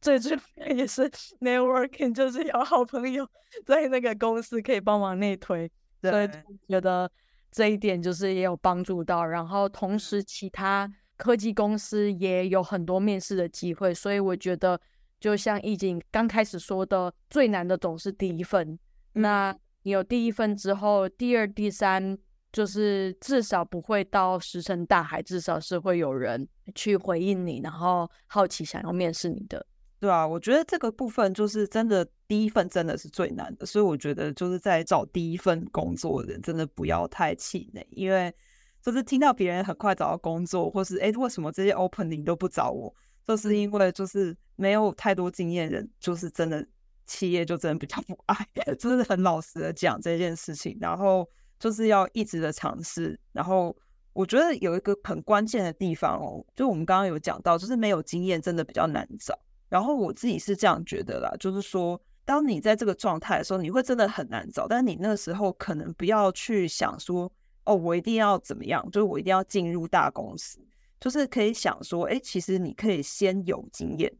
最主要也是 networking，就是有好朋友在那个公司可以帮忙内推，对所以觉得这一点就是也有帮助到。然后同时其他科技公司也有很多面试的机会，所以我觉得。就像易经刚开始说的，最难的总是第一份。那你有第一份之后，第二、第三，就是至少不会到石沉大海，至少是会有人去回应你，然后好奇想要面试你的。对啊，我觉得这个部分就是真的，第一份真的是最难的。所以我觉得就是在找第一份工作的人，真的不要太气馁，因为就是听到别人很快找到工作，或是哎为什么这些 opening 都不找我？就是因为就是没有太多经验人，就是真的企业就真的比较不爱，就是很老实的讲这件事情，然后就是要一直的尝试。然后我觉得有一个很关键的地方哦，就我们刚刚有讲到，就是没有经验真的比较难找。然后我自己是这样觉得啦，就是说，当你在这个状态的时候，你会真的很难找。但你那个时候可能不要去想说，哦，我一定要怎么样，就是我一定要进入大公司。就是可以想说，哎，其实你可以先有经验，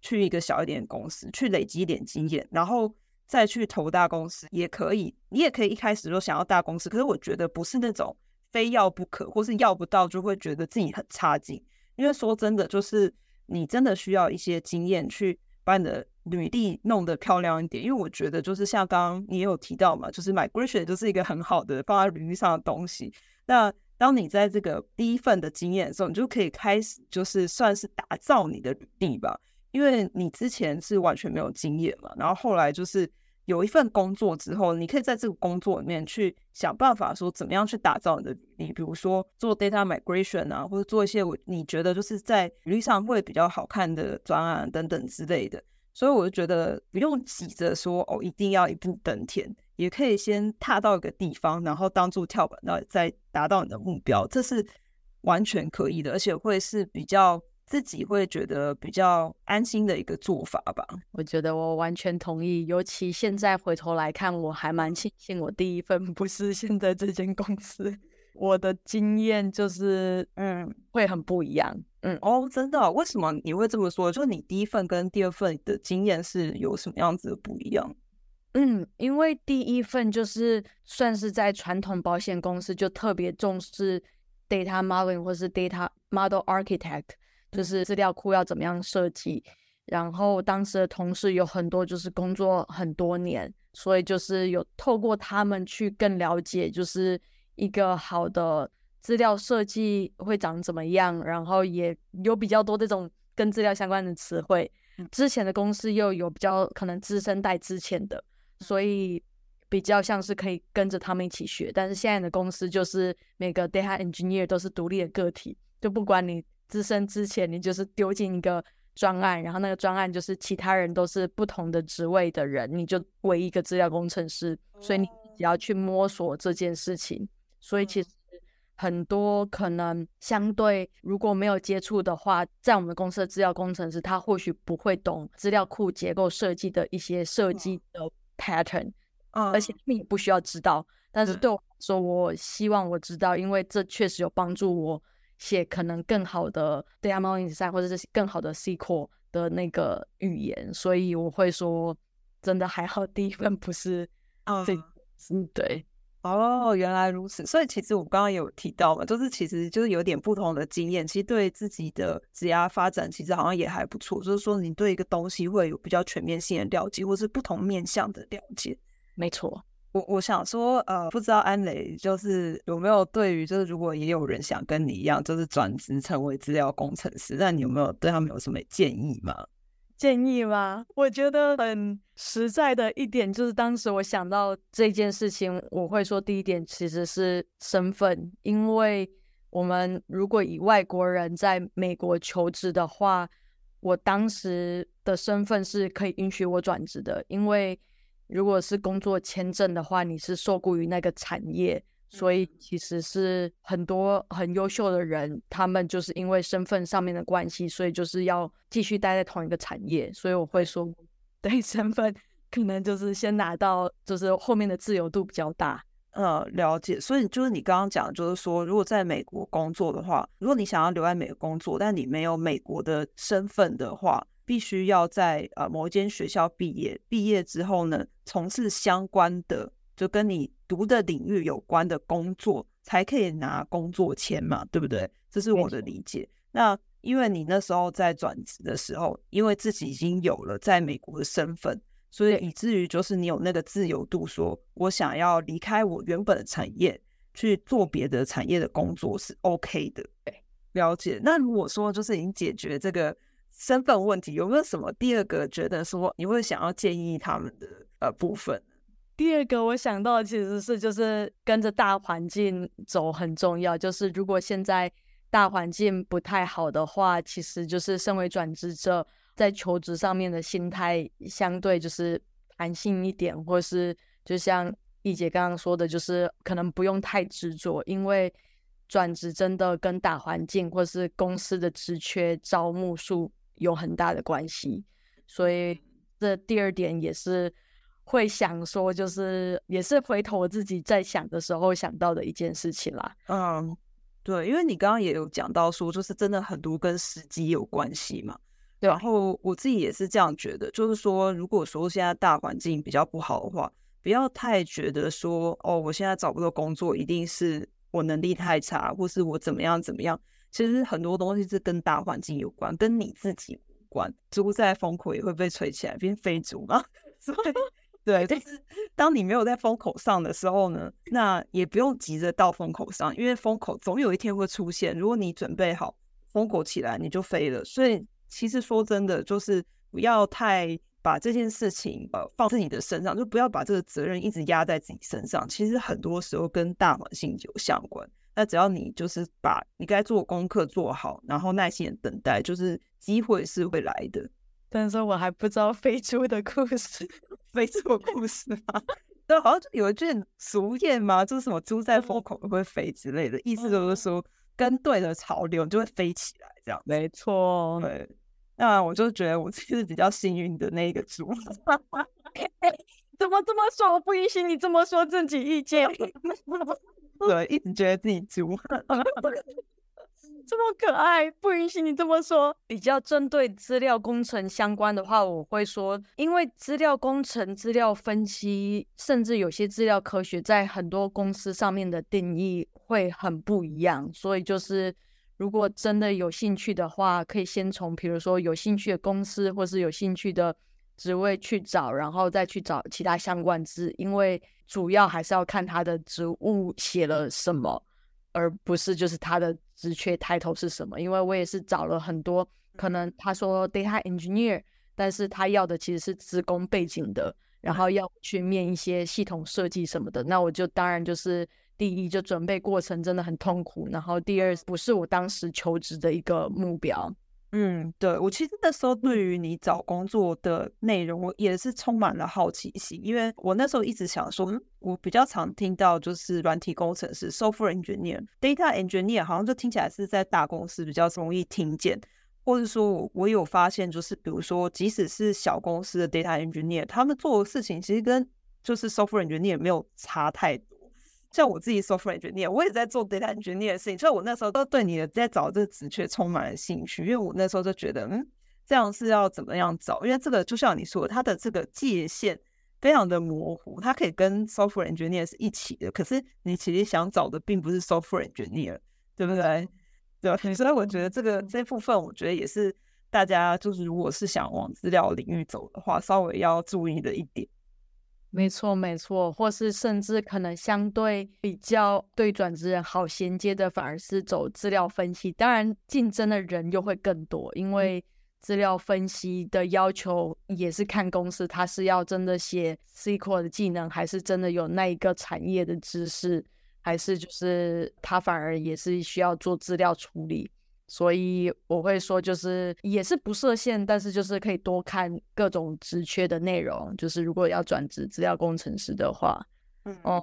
去一个小一点的公司，去累积一点经验，然后再去投大公司也可以。你也可以一开始就想要大公司，可是我觉得不是那种非要不可，或是要不到就会觉得自己很差劲。因为说真的，就是你真的需要一些经验去把你的履历弄得漂亮一点。因为我觉得就是像刚刚你也有提到嘛，就是 migration 就是一个很好的放在履历上的东西。那当你在这个第一份的经验的时候，你就可以开始就是算是打造你的履历吧。因为你之前是完全没有经验嘛，然后后来就是有一份工作之后，你可以在这个工作里面去想办法说怎么样去打造你的履历，比如说做 data migration 啊，或者做一些我你觉得就是在履历上会比较好看的专案等等之类的。所以我就觉得不用急着说哦，一定要一步登天，也可以先踏到一个地方，然后当做跳板，然后再达到你的目标，这是完全可以的，而且会是比较。自己会觉得比较安心的一个做法吧。我觉得我完全同意，尤其现在回头来看，我还蛮庆幸我第一份不是现在这间公司。我的经验就是，嗯，会很不一样。嗯，哦，真的哦？为什么你会这么说？就你第一份跟第二份的经验是有什么样子的不一样？嗯，因为第一份就是算是在传统保险公司，就特别重视 data modeling 或是 data model architect。就是资料库要怎么样设计，然后当时的同事有很多就是工作很多年，所以就是有透过他们去更了解，就是一个好的资料设计会长怎么样，然后也有比较多这种跟资料相关的词汇。之前的公司又有比较可能资深带之前的，所以比较像是可以跟着他们一起学。但是现在的公司就是每个 data engineer 都是独立的个体，就不管你。资深之前，你就是丢进一个专案，然后那个专案就是其他人都是不同的职位的人，你就为一个资料工程师，所以你只要去摸索这件事情。所以其实很多可能相对如果没有接触的话，在我们公司的资料工程师，他或许不会懂资料库结构设计的一些设计的 pattern，而且你不需要知道。但是对我来说，我希望我知道，因为这确实有帮助我。写可能更好的 data modeling 或者是更好的 SQL 的那个语言，所以我会说，真的还好，第一份不是啊，对，嗯，对，哦，原来如此，所以其实我刚刚有提到嘛，就是其实就是有点不同的经验，其实对自己的职业发展其实好像也还不错，就是说你对一个东西会有比较全面性的了解，或是不同面向的了解，没错。我我想说，呃，不知道安磊就是有没有对于，就是如果也有人想跟你一样，就是转职成为资料工程师，那你有没有对他们有什么建议吗？建议吗？我觉得很实在的一点就是，当时我想到这件事情，我会说第一点其实是身份，因为我们如果以外国人在美国求职的话，我当时的身份是可以允许我转职的，因为。如果是工作签证的话，你是受雇于那个产业，所以其实是很多很优秀的人，他们就是因为身份上面的关系，所以就是要继续待在同一个产业。所以我会说，对 身份可能就是先拿到，就是后面的自由度比较大。呃，了解。所以就是你刚刚讲，就是说，如果在美国工作的话，如果你想要留在美国工作，但你没有美国的身份的话。必须要在呃某一间学校毕业，毕业之后呢，从事相关的，就跟你读的领域有关的工作，才可以拿工作签嘛，对不对？这是我的理解。那因为你那时候在转职的时候，因为自己已经有了在美国的身份，所以以至于就是你有那个自由度，说我想要离开我原本的产业去做别的产业的工作是 OK 的。对，了解。那如果说就是已经解决这个。身份问题有没有什么第二个觉得说你会想要建议他们的呃部分？第二个我想到的其实是就是跟着大环境走很重要。就是如果现在大环境不太好的话，其实就是身为转职者在求职上面的心态相对就是弹性一点，或是就像易姐刚刚说的，就是可能不用太执着，因为转职真的跟大环境或是公司的职缺招募数。有很大的关系，所以这第二点也是会想说，就是也是回头我自己在想的时候想到的一件事情啦。嗯，对，因为你刚刚也有讲到说，就是真的很多跟时机有关系嘛。对，然后我自己也是这样觉得，就是说，如果说现在大环境比较不好的话，不要太觉得说，哦，我现在找不到工作，一定是我能力太差，或是我怎么样怎么样。其实很多东西是跟大环境有关，跟你自己无关。猪在风口也会被吹起来变飞猪嘛。所以，对，但是当你没有在风口上的时候呢，那也不用急着到风口上，因为风口总有一天会出现。如果你准备好，风口起来，你就飞了。所以。其实说真的，就是不要太把这件事情呃放自己的身上，就不要把这个责任一直压在自己身上。其实很多时候跟大环境有相关。那只要你就是把你该做功课做好，然后耐心的等待，就是机会是会来的。但是我还不知道飞猪的故事，飞猪的故事吗？对，好像有一句俗谚嘛，就是什么“猪在风口会飞”之类的，意思就是说跟对了潮流就会飞起来，这样。没错，对。那我就觉得我自己是比较幸运的那一个猪，怎么这么说？我不允许你这么说自己意见。对，一直觉得自己猪，这么可爱，不允许你这么说。比较针对资料工程相关的话，我会说，因为资料工程、资料分析，甚至有些资料科学，在很多公司上面的定义会很不一样，所以就是。如果真的有兴趣的话，可以先从比如说有兴趣的公司或是有兴趣的职位去找，然后再去找其他相关字，因为主要还是要看他的职务写了什么，而不是就是他的职缺 title 是什么。因为我也是找了很多，可能他说 data engineer，但是他要的其实是职工背景的，然后要去面一些系统设计什么的，那我就当然就是。第一，就准备过程真的很痛苦，然后第二，不是我当时求职的一个目标。嗯，对，我其实那时候对于你找工作的内容，我也是充满了好奇心，因为我那时候一直想说，我比较常听到就是软体工程师 （software engineer）、data engineer，好像就听起来是在大公司比较容易听见，或者说我我有发现，就是比如说，即使是小公司的 data engineer，他们做的事情其实跟就是 software engineer 没有差太多。像我自己 software engineer，我也在做 data engineer 的事情，所以我那时候都对你的在找这个职缺充满了兴趣，因为我那时候就觉得，嗯，这样是要怎么样找？因为这个就像你说，它的这个界限非常的模糊，它可以跟 software engineer 是一起的，可是你其实想找的并不是 software engineer，对不对？对，所以我觉得这个这部分，我觉得也是大家就是如果是想往资料领域走的话，稍微要注意的一点。没错，没错，或是甚至可能相对比较对转职人好衔接的，反而是走资料分析。当然，竞争的人又会更多，因为资料分析的要求也是看公司，他是要真的写 SQL 的技能，还是真的有那一个产业的知识，还是就是他反而也是需要做资料处理。所以我会说，就是也是不设限，但是就是可以多看各种职缺的内容。就是如果要转职资料工程师的话，嗯，哦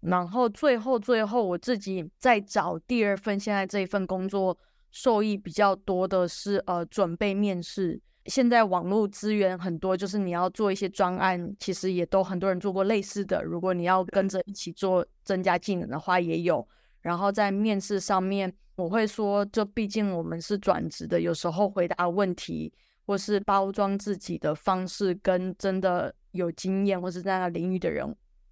然后最后最后我自己在找第二份现在这一份工作，受益比较多的是呃准备面试。现在网络资源很多，就是你要做一些专案，其实也都很多人做过类似的。如果你要跟着一起做增加技能的话，也有。然后在面试上面。我会说，就毕竟我们是转职的，有时候回答问题或是包装自己的方式，跟真的有经验或是在那领域的人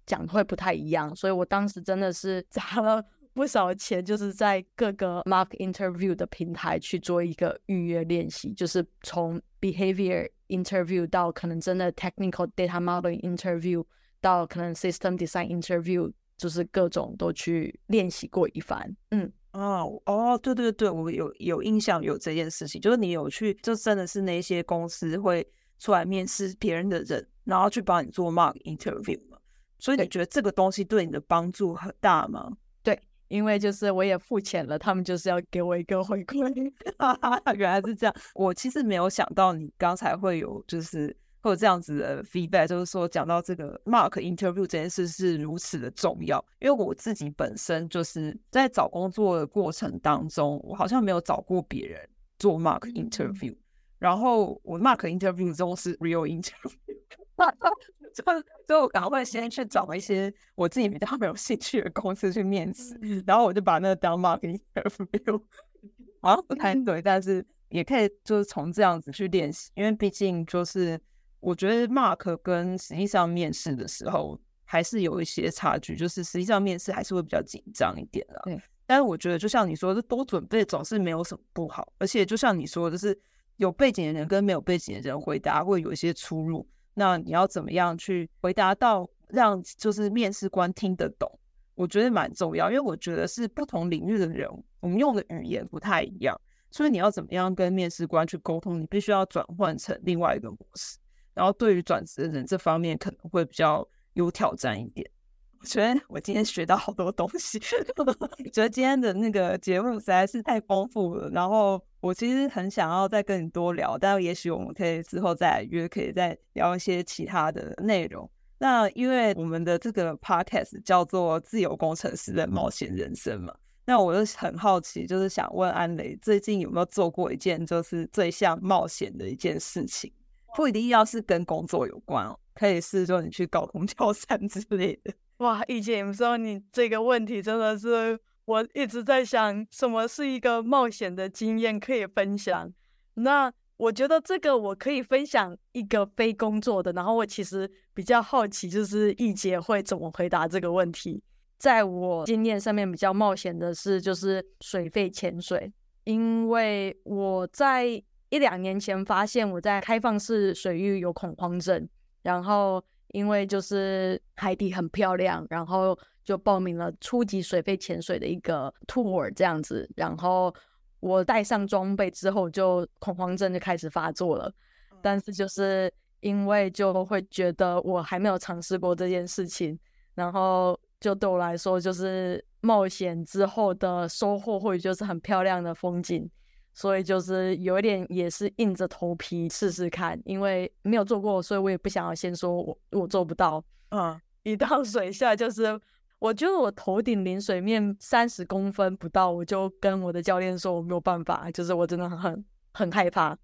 讲会不太一样。所以我当时真的是 砸了不少钱，就是在各个 mock interview 的平台去做一个预约练习，就是从 behavior interview 到可能真的 technical data modeling interview，到可能 system design interview，就是各种都去练习过一番。嗯。哦哦，对对对，我有有印象有这件事情，就是你有去，就真的是那些公司会出来面试别人的人，然后去帮你做 mock interview 嘛。所以你觉得这个东西对你的帮助很大吗？对，因为就是我也付钱了，他们就是要给我一个回馈。原来是这样，我其实没有想到你刚才会有就是。会有这样子的 feedback，就是说讲到这个 mark interview 这件事是如此的重要，因为我自己本身就是在找工作的过程当中，我好像没有找过别人做 mark interview，然后我 mark interview 中是 real interview，就所以我赶快先去找一些我自己比较没有兴趣的公司去面试，然后我就把那个当 mark interview，好像不太对，但是。也可以就是从这样子去练习，因为毕竟就是我觉得 Mark 跟实际上面试的时候还是有一些差距，就是实际上面试还是会比较紧张一点啦。对，但是我觉得就像你说的，多准备总是没有什么不好，而且就像你说的，就是有背景的人跟没有背景的人回答会有一些出入，那你要怎么样去回答到让就是面试官听得懂？我觉得蛮重要，因为我觉得是不同领域的人，我们用的语言不太一样，所以你要怎么样跟面试官去沟通，你必须要转换成另外一个模式。然后对于转职的人这方面可能会比较有挑战一点。我觉得我今天学到好多东西，觉得今天的那个节目实在是太丰富了。然后我其实很想要再跟你多聊，但也许我们可以之后再约，可以再聊一些其他的内容。那因为我们的这个 podcast 叫做《自由工程师的冒险人生》嘛，那我就很好奇，就是想问安雷最近有没有做过一件就是最像冒险的一件事情？不一定要是跟工作有关哦，可以是说你去搞空跳伞之类的。哇，易姐，你说你这个问题真的是我一直在想，什么是一个冒险的经验可以分享？那。我觉得这个我可以分享一个非工作的，然后我其实比较好奇，就是易姐会怎么回答这个问题。在我经验上面比较冒险的是，就是水肺潜水，因为我在一两年前发现我在开放式水域有恐慌症，然后因为就是海底很漂亮，然后就报名了初级水肺潜水的一个 tour 这样子，然后。我带上装备之后，就恐慌症就开始发作了。但是就是因为就会觉得我还没有尝试过这件事情，然后就对我来说，就是冒险之后的收获，或者就是很漂亮的风景。所以就是有一点也是硬着头皮试试看，因为没有做过，所以我也不想要先说我我做不到。嗯，一到水下就是。我觉得我头顶临水面三十公分不到，我就跟我的教练说我没有办法，就是我真的很很害怕，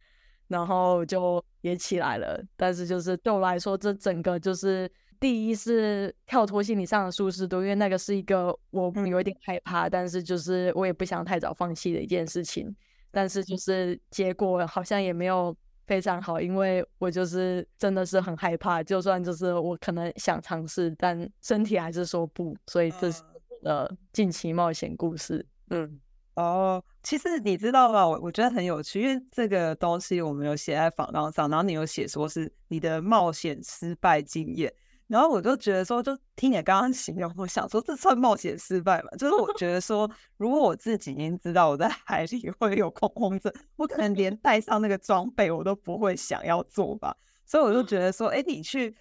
然后就也起来了。但是就是对我来说，这整个就是第一是跳脱心理上的舒适度，因为那个是一个我有一点害怕，但是就是我也不想太早放弃的一件事情。但是就是结果好像也没有。非常好，因为我就是真的是很害怕，就算就是我可能想尝试，但身体还是说不，所以这是呃近期冒险故事。嗯，哦，其实你知道吗？我我觉得很有趣，因为这个东西我们有写在访纲上，然后你有写说是你的冒险失败经验。然后我就觉得说，就听你刚刚形容，我想说这算冒险失败嘛？就是我觉得说，如果我自己已经知道我在海里会有恐慌症，我可能连带上那个装备我都不会想要做吧。所以我就觉得说，哎，你去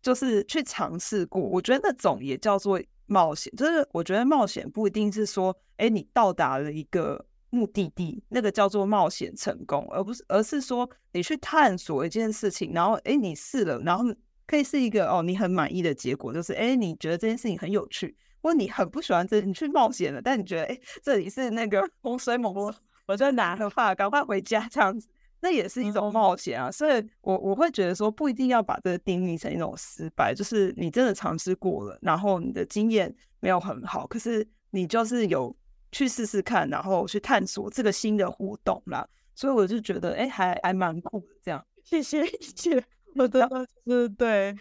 就是去尝试过，我觉得那种也叫做冒险。就是我觉得冒险不一定是说，哎，你到达了一个目的地，那个叫做冒险成功，而不是而是说你去探索一件事情，然后哎，你试了，然后。可以是一个哦，你很满意的结果，就是哎，你觉得这件事情很有趣，或你很不喜欢这，你去冒险了，但你觉得哎，这里是那个洪水 猛兽，我就拿的话，赶快回家这样子，那也是一种冒险啊。所以我我会觉得说，不一定要把这个定义成一种失败，就是你真的尝试过了，然后你的经验没有很好，可是你就是有去试试看，然后去探索这个新的互动啦。所以我就觉得哎，还还蛮酷的这样。谢谢，谢谢。我真的是对，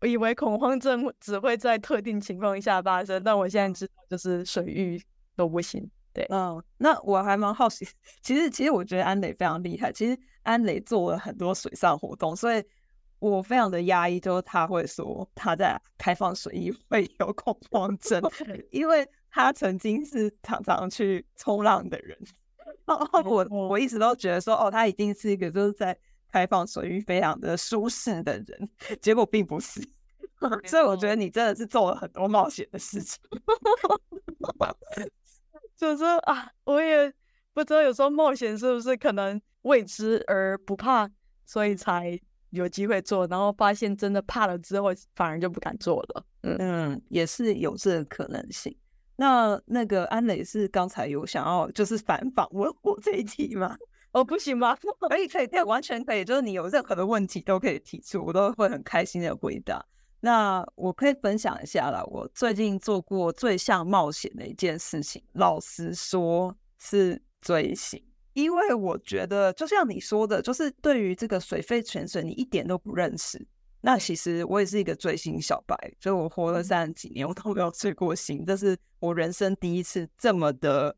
我以为恐慌症只会在特定情况下发生，但我现在知道就是水域都不行。对，嗯，那我还蛮好奇，其实其实我觉得安磊非常厉害。其实安磊做了很多水上活动，所以我非常的压抑，就是他会说他在开放水域会有恐慌症，因为他曾经是常常去冲浪的人。然后我我一直都觉得说，哦，他一定是一个就是在。开放水域非常的舒适的人，结果并不是，所以我觉得你真的是做了很多冒险的事情。就是啊，我也不知道有时候冒险是不是可能未知而不怕，所以才有机会做，然后发现真的怕了之后，反而就不敢做了。嗯嗯，也是有这个可能性。那那个安磊是刚才有想要就是反访问我这一题吗？哦，不行吗？可以，可以，可以，完全可以。就是你有任何的问题都可以提出，我都会很开心的回答。那我可以分享一下啦，我最近做过最像冒险的一件事情，老实说是追星。因为我觉得就像你说的，就是对于这个水肺潜水，你一点都不认识。那其实我也是一个追星小白，所以我活了三十几年，我都没有追过星，这是我人生第一次这么的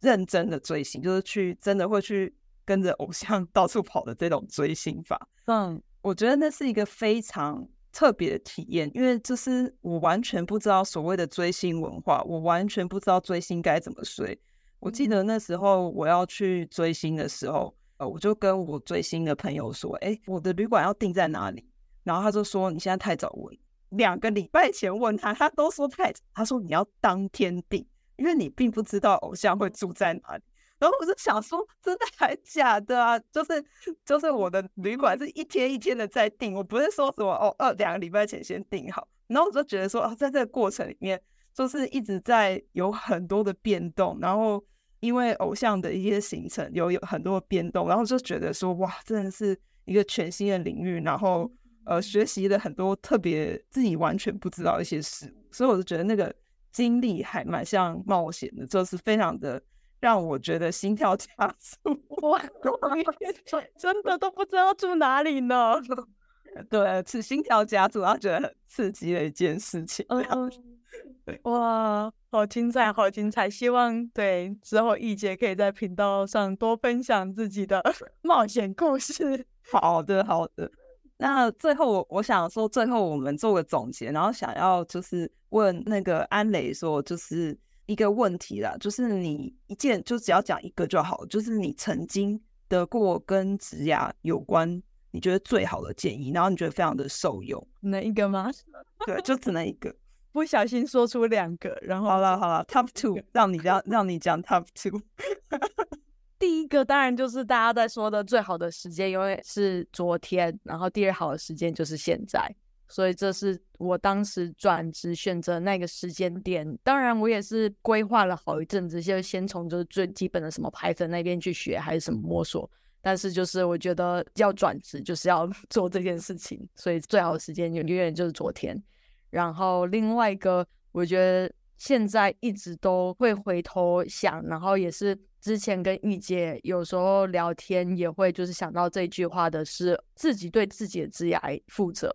认真的追星，就是去真的会去跟着偶像 到处跑的这种追星法。嗯，我觉得那是一个非常特别的体验，因为就是我完全不知道所谓的追星文化，我完全不知道追星该怎么追。我记得那时候我要去追星的时候，呃，我就跟我追星的朋友说：“哎，我的旅馆要定在哪里？”然后他就说：“你现在太早问，两个礼拜前问他，他都说太早。他说你要当天定，因为你并不知道偶像会住在哪里。然后我就想说，真的还假的啊？就是就是我的旅馆是一天一天的在订，我不是说什么哦，二两个礼拜前先订好。然后我就觉得说，哦，在这个过程里面，就是一直在有很多的变动。然后因为偶像的一些行程有有很多的变动，然后就觉得说，哇，真的是一个全新的领域。然后。呃，学习了很多特别自己完全不知道一些事物，所以我就觉得那个经历还蛮像冒险的，就是非常的让我觉得心跳加速。哇，真的都不知道住哪里呢？对，是心跳加速，然后觉得很刺激的一件事情。嗯，对，哇，好精彩，好精彩！希望对之后易姐可以在频道上多分享自己的 冒险故事。好的，好的。那最后我我想说，最后我们做个总结，然后想要就是问那个安磊说，就是一个问题啦，就是你一件就只要讲一个就好，就是你曾经得过跟植牙有关，你觉得最好的建议，然后你觉得非常的受用，那一个吗？对，就只能一个，不小心说出两个，然后好了好了，Top two，让你让让你讲 Top two。第一个当然就是大家在说的最好的时间，永远是昨天。然后第二好的时间就是现在，所以这是我当时转职选择那个时间点。当然，我也是规划了好一阵子，就先从就是最基本的什么排程那边去学，还是什么摸索。但是就是我觉得要转职就是要 做这件事情，所以最好的时间永远就是昨天。然后另外一个，我觉得现在一直都会回头想，然后也是。之前跟玉姐有时候聊天，也会就是想到这句话的是自己对自己的职业负责，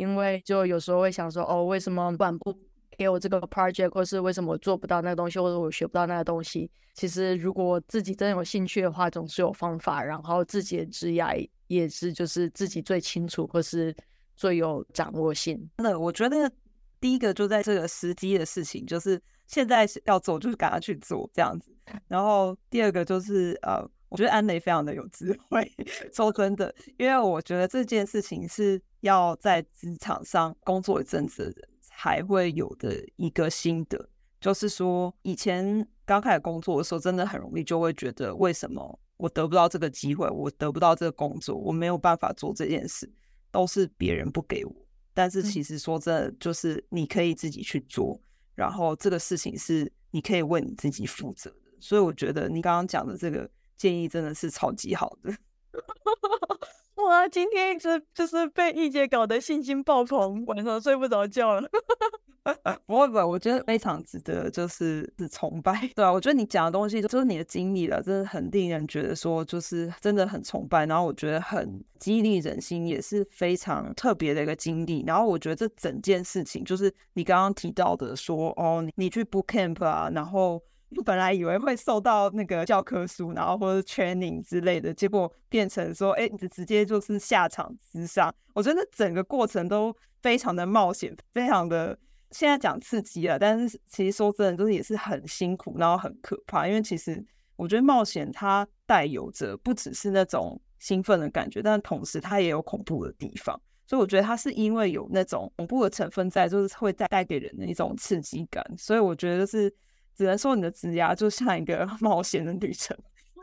因为就有时候会想说，哦，为什么不不给我这个 project，或是为什么我做不到那个东西，或者我学不到那个东西？其实如果自己真有兴趣的话，总是有方法。然后自己的职业也是就是自己最清楚或是最有掌握性。那我觉得第一个就在这个时机的事情，就是现在要做，就是赶快去做这样子。然后第二个就是呃，我觉得安磊非常的有智慧。说真的，因为我觉得这件事情是要在职场上工作一阵子的人才会有的一个心得，就是说以前刚开始工作的时候，真的很容易就会觉得为什么我得不到这个机会，我得不到这个工作，我没有办法做这件事，都是别人不给我。但是其实说真的，就是你可以自己去做，然后这个事情是你可以为你自己负责的。所以我觉得你刚刚讲的这个建议真的是超级好的。哇，今天一直就是被易杰搞得信心爆棚，晚上睡不着觉了。不会不会，我觉得非常值得，就是是崇拜。对啊，我觉得你讲的东西就是你的经历了，真的很令人觉得说，就是真的很崇拜。然后我觉得很激励人心，也是非常特别的一个经历。然后我觉得这整件事情，就是你刚刚提到的说，哦，你去 book camp 啊，然后。本来以为会受到那个教科书，然后或者 training 之类的，结果变成说，哎，你直接就是下场之上。我觉得整个过程都非常的冒险，非常的现在讲刺激了，但是其实说真的，就是也是很辛苦，然后很可怕。因为其实我觉得冒险它带有着不只是那种兴奋的感觉，但同时它也有恐怖的地方。所以我觉得它是因为有那种恐怖的成分在，就是会带带给人的一种刺激感。所以我觉得是。只能说你的职涯就像一个 冒险的旅程，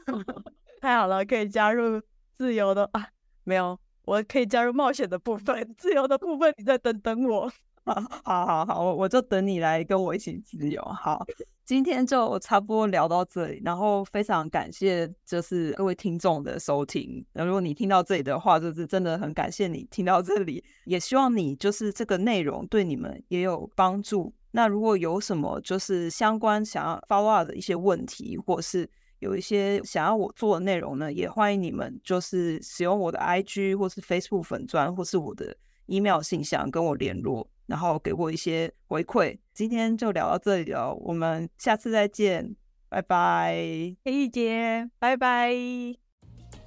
太好了，可以加入自由的啊？没有，我可以加入冒险的部分，自由的部分你再等等我。好好好，我我就等你来跟我一起自由。好，今天就差不多聊到这里，然后非常感谢就是各位听众的收听。如果你听到这里的话，就是真的很感谢你听到这里，也希望你就是这个内容对你们也有帮助。那如果有什么就是相关想要 follow up 的一些问题，或是有一些想要我做的内容呢，也欢迎你们就是使用我的 IG 或是 Facebook 粉专或是我的 email 信箱跟我联络，然后给我一些回馈。今天就聊到这里了，我们下次再见，拜拜，黑玉姐，拜拜。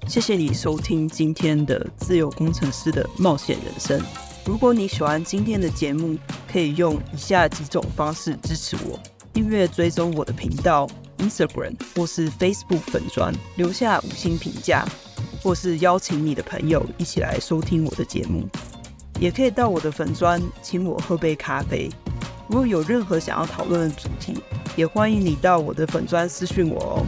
谢谢你收听今天的自由工程师的冒险人生。如果你喜欢今天的节目，可以用以下几种方式支持我：订阅追踪我的频道。Instagram 或是 Facebook 粉砖留下五星评价，或是邀请你的朋友一起来收听我的节目，也可以到我的粉专请我喝杯咖啡。如果有任何想要讨论的主题，也欢迎你到我的粉专私讯我哦。